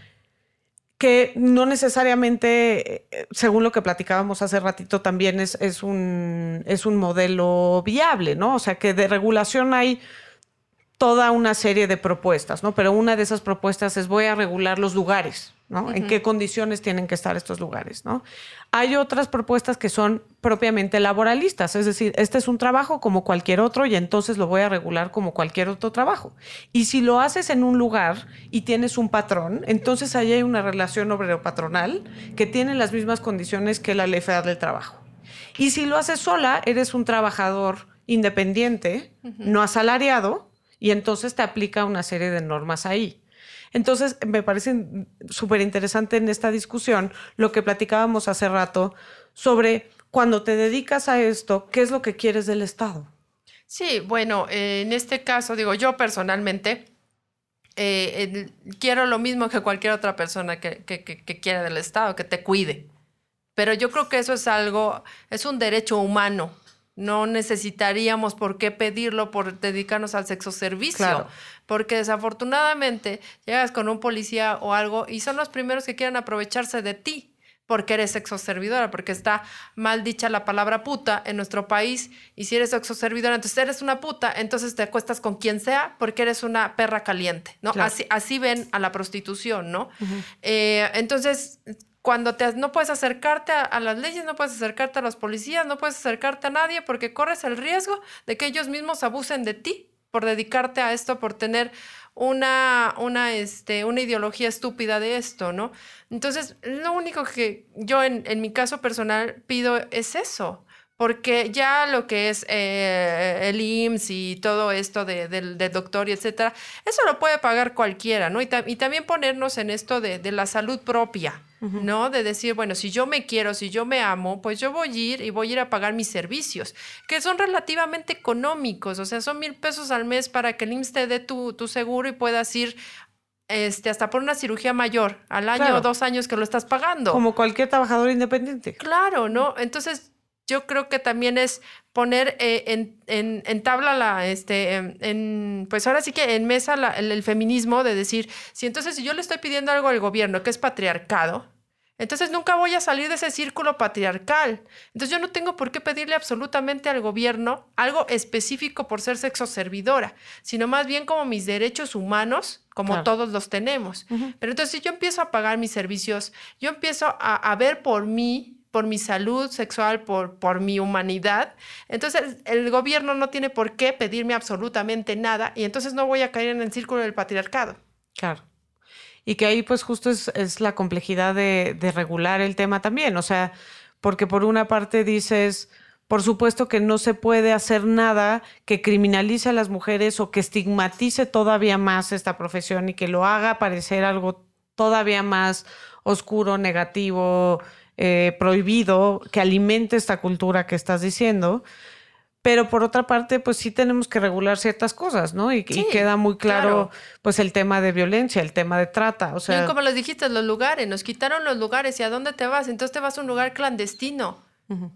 Que no necesariamente, eh, según lo que platicábamos hace ratito, también es, es, un, es un modelo viable, ¿no? O sea que de regulación hay toda una serie de propuestas, ¿no? Pero una de esas propuestas es voy a regular los lugares, ¿no? En qué condiciones tienen que estar estos lugares, ¿no? Hay otras propuestas que son propiamente laboralistas, es decir, este es un trabajo como cualquier otro y entonces lo voy a regular como cualquier otro trabajo. Y si lo haces en un lugar y tienes un patrón, entonces ahí hay una relación obrero-patronal que tiene las mismas condiciones que la ley federal del trabajo. Y si lo haces sola, eres un trabajador independiente, no asalariado, y entonces te aplica una serie de normas ahí. Entonces, me parece súper interesante en esta discusión lo que platicábamos hace rato sobre cuando te dedicas a esto, ¿qué es lo que quieres del Estado? Sí, bueno, en este caso, digo, yo personalmente eh, quiero lo mismo que cualquier otra persona que quiera del Estado, que te cuide. Pero yo creo que eso es algo, es un derecho humano No necesitaríamos por qué pedirlo por dedicarnos al sexo servicio. Claro. Porque desafortunadamente llegas con un policía o algo y son los primeros que quieren aprovecharse de ti porque eres sexo servidora, porque está mal dicha la palabra puta en nuestro país. Y si eres sexo servidora, entonces eres una puta, entonces te acuestas con quien sea porque eres una perra caliente, ¿no? Claro. Así, así ven a la prostitución, ¿no? Eh, entonces, cuando te, no puedes acercarte a, las leyes, no puedes acercarte a los policías, no puedes acercarte a nadie porque corres el riesgo de que ellos mismos abusen de ti por dedicarte a esto, por tener una, una, este, una ideología estúpida de esto, ¿no? Entonces, lo único que yo en, en mi caso personal pido es eso. Porque ya lo que es eh, el IMSS y todo esto de- del, doctor y etcétera, eso lo puede pagar cualquiera, ¿no? Y, y también ponernos en esto de, de la salud propia, ¿no? De decir, bueno, si yo me quiero, si yo me amo, pues yo voy a ir y voy a ir a pagar mis servicios, que son relativamente económicos, o sea, son mil pesos al mes para que el IMSS te dé tu, tu seguro y puedas ir este, hasta por una cirugía mayor, al año Claro. o dos años que lo estás pagando. Como cualquier trabajador independiente. Claro, ¿no? Entonces, yo creo que también es poner eh, en, en- en tabla la, este, en, en- pues ahora sí que en mesa la- el, el feminismo de decir, si entonces si yo le estoy pidiendo algo al gobierno que es patriarcado, entonces nunca voy a salir de ese círculo patriarcal. Entonces yo no tengo por qué pedirle absolutamente al gobierno algo específico por ser sexo servidora, sino más bien como mis derechos humanos, como Claro. todos los tenemos. Pero entonces si yo empiezo a pagar mis servicios, yo empiezo a, a ver por mí, por mi salud sexual, por, por mi humanidad, entonces el gobierno no tiene por qué pedirme absolutamente nada y entonces no voy a caer en el círculo del patriarcado. Claro. Y que ahí pues justo es, es la complejidad de, de regular el tema también. O sea, porque por una parte dices, por supuesto que no se puede hacer nada que criminalice a las mujeres o que estigmatice todavía más esta profesión y que lo haga parecer algo todavía más oscuro, negativo, eh, prohibido, que alimente esta cultura que estás diciendo. Pero por otra parte, pues sí tenemos que regular ciertas cosas, ¿no? Y, queda muy claro, claro. pues el tema de violencia, el tema de trata. O sea, Bien, como les dijiste, los lugares, nos quitaron los lugares y a dónde te vas, entonces te vas a un lugar clandestino,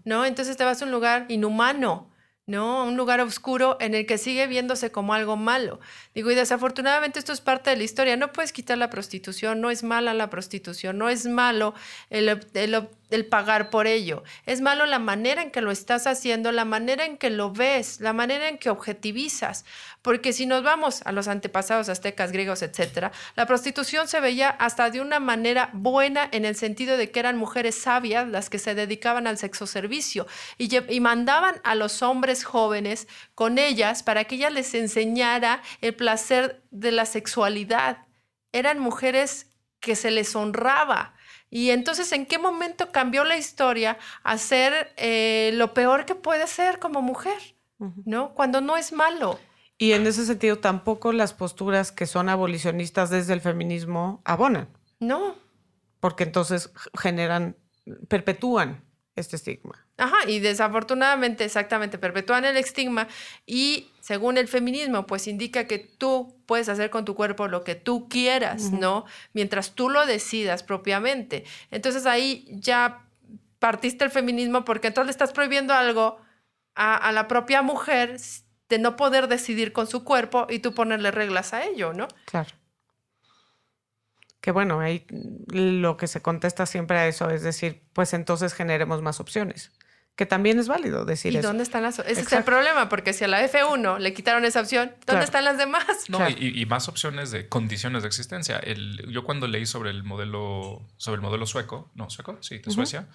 ¿no? Entonces te vas a un lugar inhumano, ¿no? Un lugar oscuro en el que sigue viéndose como algo malo. Digo, y desafortunadamente esto es parte de la historia. No puedes quitar la prostitución, no es mala la prostitución, no es malo el, el- el pagar por ello. Es malo la manera en que lo estás haciendo, la manera en que lo ves, la manera en que objetivizas. Porque si nos vamos a los antepasados aztecas, griegos, etcétera, la prostitución se veía hasta de una manera buena en el sentido de que eran mujeres sabias las que se dedicaban al sexo servicio y, y mandaban a los hombres jóvenes con ellas para que ella les enseñara el placer de la sexualidad. Eran mujeres que se les honraba. Y entonces, ¿en qué momento cambió la historia a ser eh, lo peor que puede ser como mujer? ¿No? Cuando no es malo. y en ese sentido tampoco las posturas que son abolicionistas desde el feminismo abonan, No. porque entonces generan, perpetúan este estigma. Ajá, y desafortunadamente, exactamente, perpetúan el estigma y según el feminismo, pues indica que tú puedes hacer con tu cuerpo lo que tú quieras, ¿no? Mientras tú lo decidas propiamente. Entonces ahí ya partiste el feminismo porque entonces le estás prohibiendo algo a, a la propia mujer de no poder decidir con su cuerpo y tú ponerle reglas a ello, ¿no? Claro. Que bueno, ahí lo que se contesta siempre a eso es decir, pues entonces generemos más opciones. Que también es válido decir ¿Y eso. dónde están las...? Ese es el problema, porque si a la F1 le quitaron esa opción, ¿dónde Claro. están las demás? No, Claro. y, y más opciones de condiciones de existencia. El, yo cuando leí sobre el modelo, sobre el modelo sueco, no, sueco, sí, de Suecia,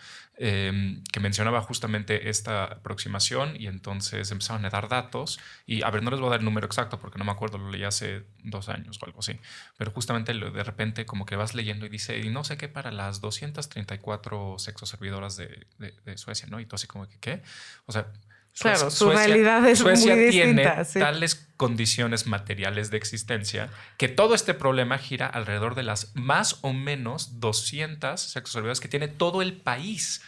eh, que mencionaba justamente esta aproximación y entonces empezaron a dar datos y, a ver, no les voy a dar el número exacto porque no me acuerdo, lo leí hace dos años o algo así, pero justamente de repente como que vas leyendo y dice, y no sé qué para las 234 sexoservidoras de, de, de Suecia, ¿no? Y tú así como que, ¿qué? O sea... Claro, su realidad es muy Suecia tiene distinta, sí. tales condiciones materiales de existencia que todo este problema gira alrededor de las más o menos 200 sexoservidoras que tiene todo el país,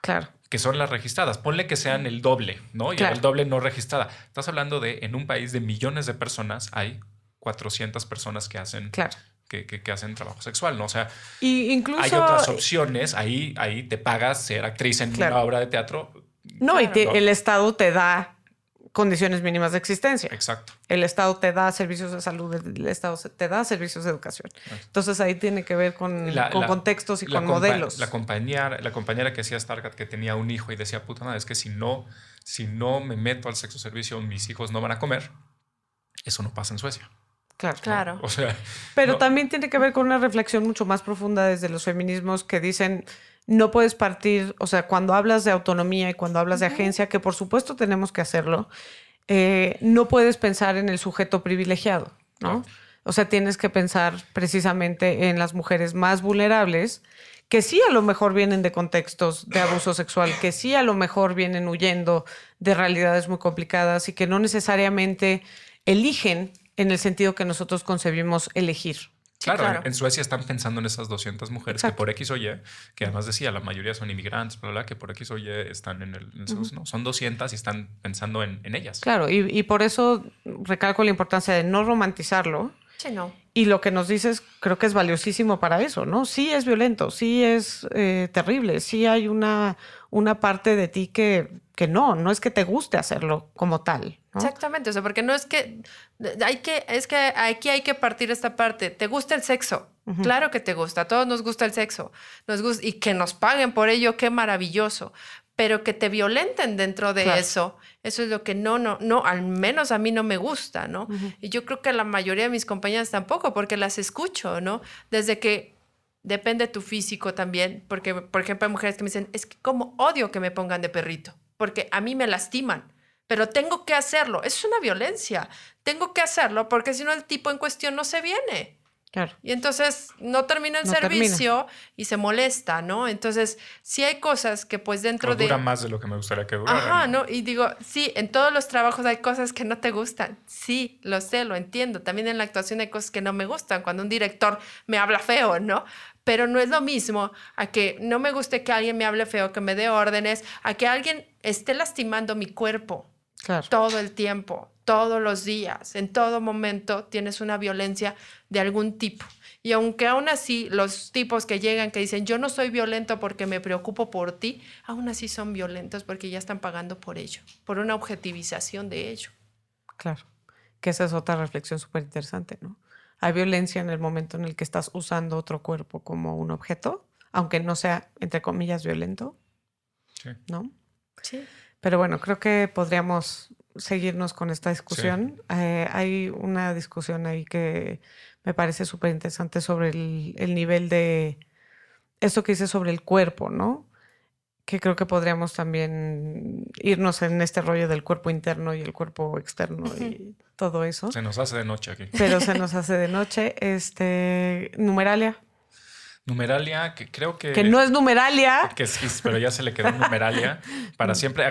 Claro. que son las registradas. Ponle que sean el doble, ¿no? Y Claro. el doble no registrada. Estás hablando de, en un país de millones de personas, hay 400 personas que hacen, Claro. que, que- que hacen trabajo sexual, ¿no? O sea, Y incluso hay otras opciones. Ahí, ahí te pagas ser actriz en Claro. una obra de teatro No, y Claro. te- el Estado te da condiciones mínimas de existencia. Exacto. El Estado te da servicios de salud, el Estado te da servicios de educación. Entonces ahí tiene que ver con, La- con la- contextos y la con compa- modelos. La compañera, la compañera que hacía Stargate que tenía un hijo y decía, puta madre, es que si no, si no me meto al sexo servicio, mis hijos no van a comer. Eso no pasa en Suecia. Claro. Claro. O sea, Pero no- también tiene que ver con una reflexión mucho más profunda desde los feminismos que dicen no puedes partir, o sea, cuando hablas de autonomía y cuando hablas de agencia, que por supuesto tenemos que hacerlo, eh, no puedes pensar en el sujeto privilegiado, ¿no? O sea, tienes que pensar precisamente en las mujeres más vulnerables que sí a lo mejor vienen de contextos de abuso sexual, que sí a lo mejor vienen huyendo de realidades muy complicadas y que no necesariamente eligen en el sentido que nosotros concebimos elegir. Claro, claro. en- en Suecia están pensando en esas 200 mujeres que por X o Y, que además decía, la mayoría son inmigrantes, bla, bla, bla, que por X o Y están en el... en esos- no, son 200 y están pensando en, en ellas. Claro, y, y por eso recalco la importancia de no romantizarlo. Sí, no. Y lo que nos dices creo que es valiosísimo para eso, ¿no? Sí es violento, sí es eh, terrible, sí hay una, una parte de ti que, que no, no es que te guste hacerlo como tal. ¿no? Exactamente, o sea, porque no es que hay que, es que aquí hay que partir esta parte. ¿Te gusta el sexo? Claro que te gusta, a todos nos gusta el sexo, nos gusta, y que nos paguen por ello, qué maravilloso. Pero que te violenten dentro de Claro. eso, eso es lo que no, no, no, al menos a mí no me gusta, ¿no? Y yo creo que a la mayoría de mis compañeras tampoco, porque las escucho, ¿no? Desde que depende tu físico también, porque, por ejemplo, hay mujeres que me dicen, es que como odio que me pongan de perrito, porque a mí me lastiman pero tengo que hacerlo. Es una violencia. Tengo que hacerlo porque si no el tipo en cuestión no se viene. Claro. Y entonces no termina el No termina. servicio y se molesta, ¿no? Entonces, sí hay cosas que pues dentro Pero de... dura más de lo que me gustaría que durara. Ajá, ¿no? Y digo, sí, en todos los trabajos hay cosas que no te gustan. Sí, lo sé, lo entiendo. También en la actuación hay cosas que no me gustan. Cuando un director me habla feo, ¿no? Pero no es lo mismo a que no me guste que alguien me hable feo, que me dé órdenes, a que alguien esté lastimando mi cuerpo Claro. todo el tiempo, todos los días, en todo momento tienes una violencia de algún tipo. Y aunque aún así los tipos que llegan que dicen yo no soy violento porque me preocupo por ti, aún así son violentos porque ya están pagando por ello, por una objetivización de ello. Claro. Que esa es otra reflexión súper interesante, ¿no? Hay violencia en el momento en el que estás usando otro cuerpo como un objeto, aunque no sea, entre comillas, violento, Sí. ¿no? Sí. Pero bueno, creo que podríamos seguirnos con esta discusión. Eh, hay una discusión ahí que me parece súper interesante sobre el, el nivel de esto que dice sobre el cuerpo, ¿no? Que creo que podríamos también irnos en este rollo del cuerpo interno y el cuerpo externo y todo eso. Se nos hace de noche aquí. Pero se nos hace de noche. Este, numeralia, Numeralia, que creo que... que no es numeralia. Que sí, pero ya se le quedó numeralia para siempre.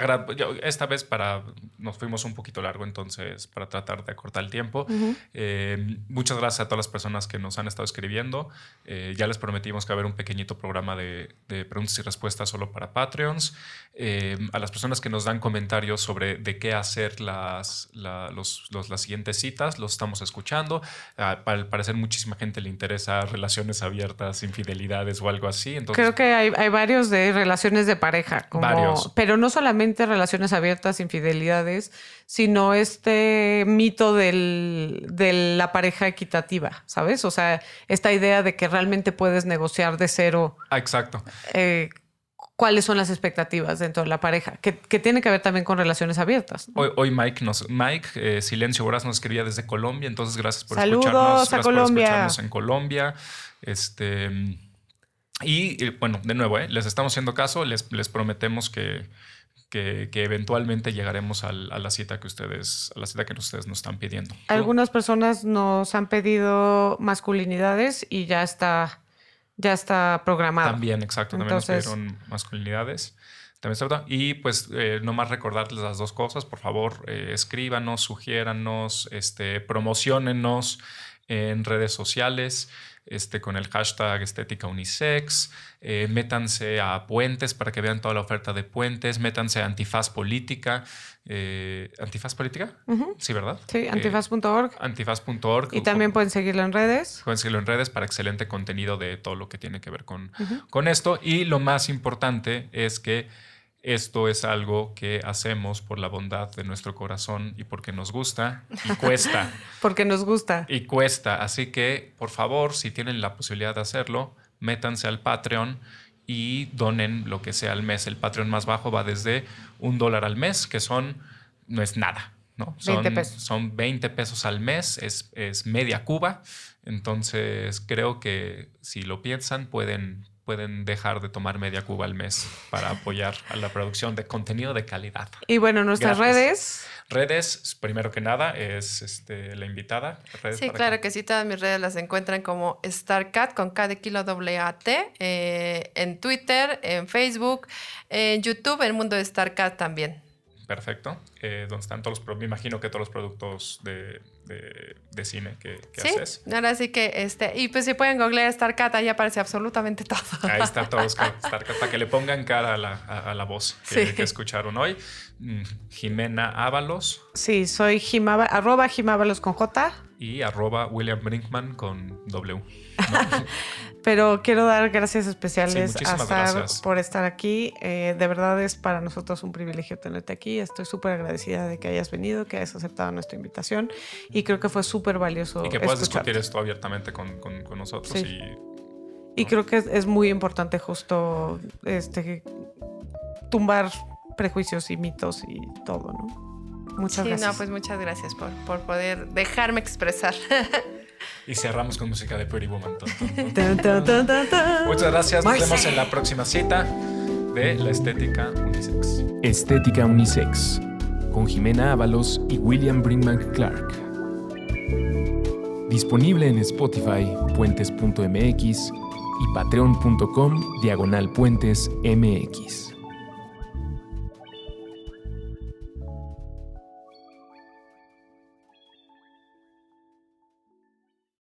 Esta vez para nos fuimos un poquito largo, entonces para tratar de acortar el tiempo. Eh, muchas gracias a todas las personas que nos han estado escribiendo. Eh, ya les prometimos que va a haber un pequeñito programa de, de preguntas y respuestas solo para Patreons. Eh, a las personas que nos dan comentarios sobre de qué hacer las, la- los- los- las siguientes citas, los estamos escuchando. Ah, al parecer muchísima gente le interesa relaciones abiertas, infidelidades o algo así. Entonces, Creo que hay, hay varios de relaciones de pareja, como, Varios. pero no solamente relaciones abiertas, infidelidades, sino este mito del, de la pareja equitativa, ¿sabes? O sea, esta idea de que realmente puedes negociar de cero Ah, exacto. eh, cuáles son las expectativas dentro de la pareja, que, que tiene que ver también con relaciones abiertas. ¿no? Hoy, hoy Mike nos, Mike eh, Silencio Boras nos escribía desde Colombia, entonces gracias por Saludos escucharnos. a gracias por escucharnos en Colombia. Este y bueno, de nuevo, eh, les estamos haciendo caso, les, les prometemos que, que, que eventualmente llegaremos al- a la cita que ustedes, a la cita que ustedes nos están pidiendo. Algunas personas nos han pedido masculinidades y ya está, ya está programado. También, exacto, también Entonces- nos pidieron masculinidades. También está. Y pues eh, nomás recordarles las dos cosas, por favor, eh, escríbanos, sugiéranos, este, promocionenos en redes sociales. Este, con el hashtag estética unisex, eh, métanse a Puentes para que vean toda la oferta de Puentes, métanse a Antifaz Política. eh, ¿Antifaz Política? Sí, ¿verdad? Sí, Eh, antifaz.org. antifaz.org. y también pueden seguirlo en redes. Pueden seguirlo en redes para excelente contenido de todo lo que tiene que ver con, con esto. Y lo más importante es que esto es algo que hacemos por la bondad de nuestro corazón y porque nos gusta y cuesta. porque nos gusta. Y cuesta. Así que, por favor, si tienen la posibilidad de hacerlo, métanse al Patreon y donen lo que sea al mes. El Patreon más bajo va desde un dólar al mes, que son, no es nada. ¿no? Son, 20 pesos. son 20 pesos al mes, es, es media cuba. Entonces creo que si lo piensan pueden, pueden dejar de tomar media cuba al mes para apoyar a la producción de contenido de calidad. Y bueno, nuestras redes. Redes, primero que nada, es este, la invitada. Redes Sí, claro que sí, todas mis redes las encuentran como StarCat con K de kilo doble A T, eh, en Twitter, en Facebook, en YouTube, en Mundo de StarCat también. Perfecto. Eh, donde están todos los, me imagino que todos los productos de, de- de cine que, que Sí, haces. ahora sí que, este, y pues si pueden googlear StarCat, ahí aparece absolutamente todo. Ahí está todo, Star- Starcat, para que le pongan cara a la, a- a la voz que, Sí. que escucharon hoy. Mm, Jimena Ábalos Sí, soy Jimaba, arroba Jimábalos con J. y arroba William Brinkman con W. Pero quiero dar gracias Sí, especiales a muchísimas Star gracias. por estar aquí. Eh, de verdad es para nosotros un privilegio tenerte aquí. Estoy súper agradecida de que hayas venido, que hayas aceptado nuestra invitación y creo que fue súper valioso. Y que puedas escucharte. discutir esto abiertamente con, con- con nosotros. Sí. Y Y creo que es, es muy importante justo este tumbar prejuicios y mitos y todo, ¿no? Muchas Sí, gracias. no, pues muchas gracias por, por poder dejarme expresar. Y cerramos con música de Pretty Woman. Muchas gracias. Nos vemos en la próxima cita de la estética unisex. Estética Unisex, con Jimena Ábalos y William Brinkman Clark. Disponible en Spotify, puentes.mx y patreon.com diagonal puentes mx.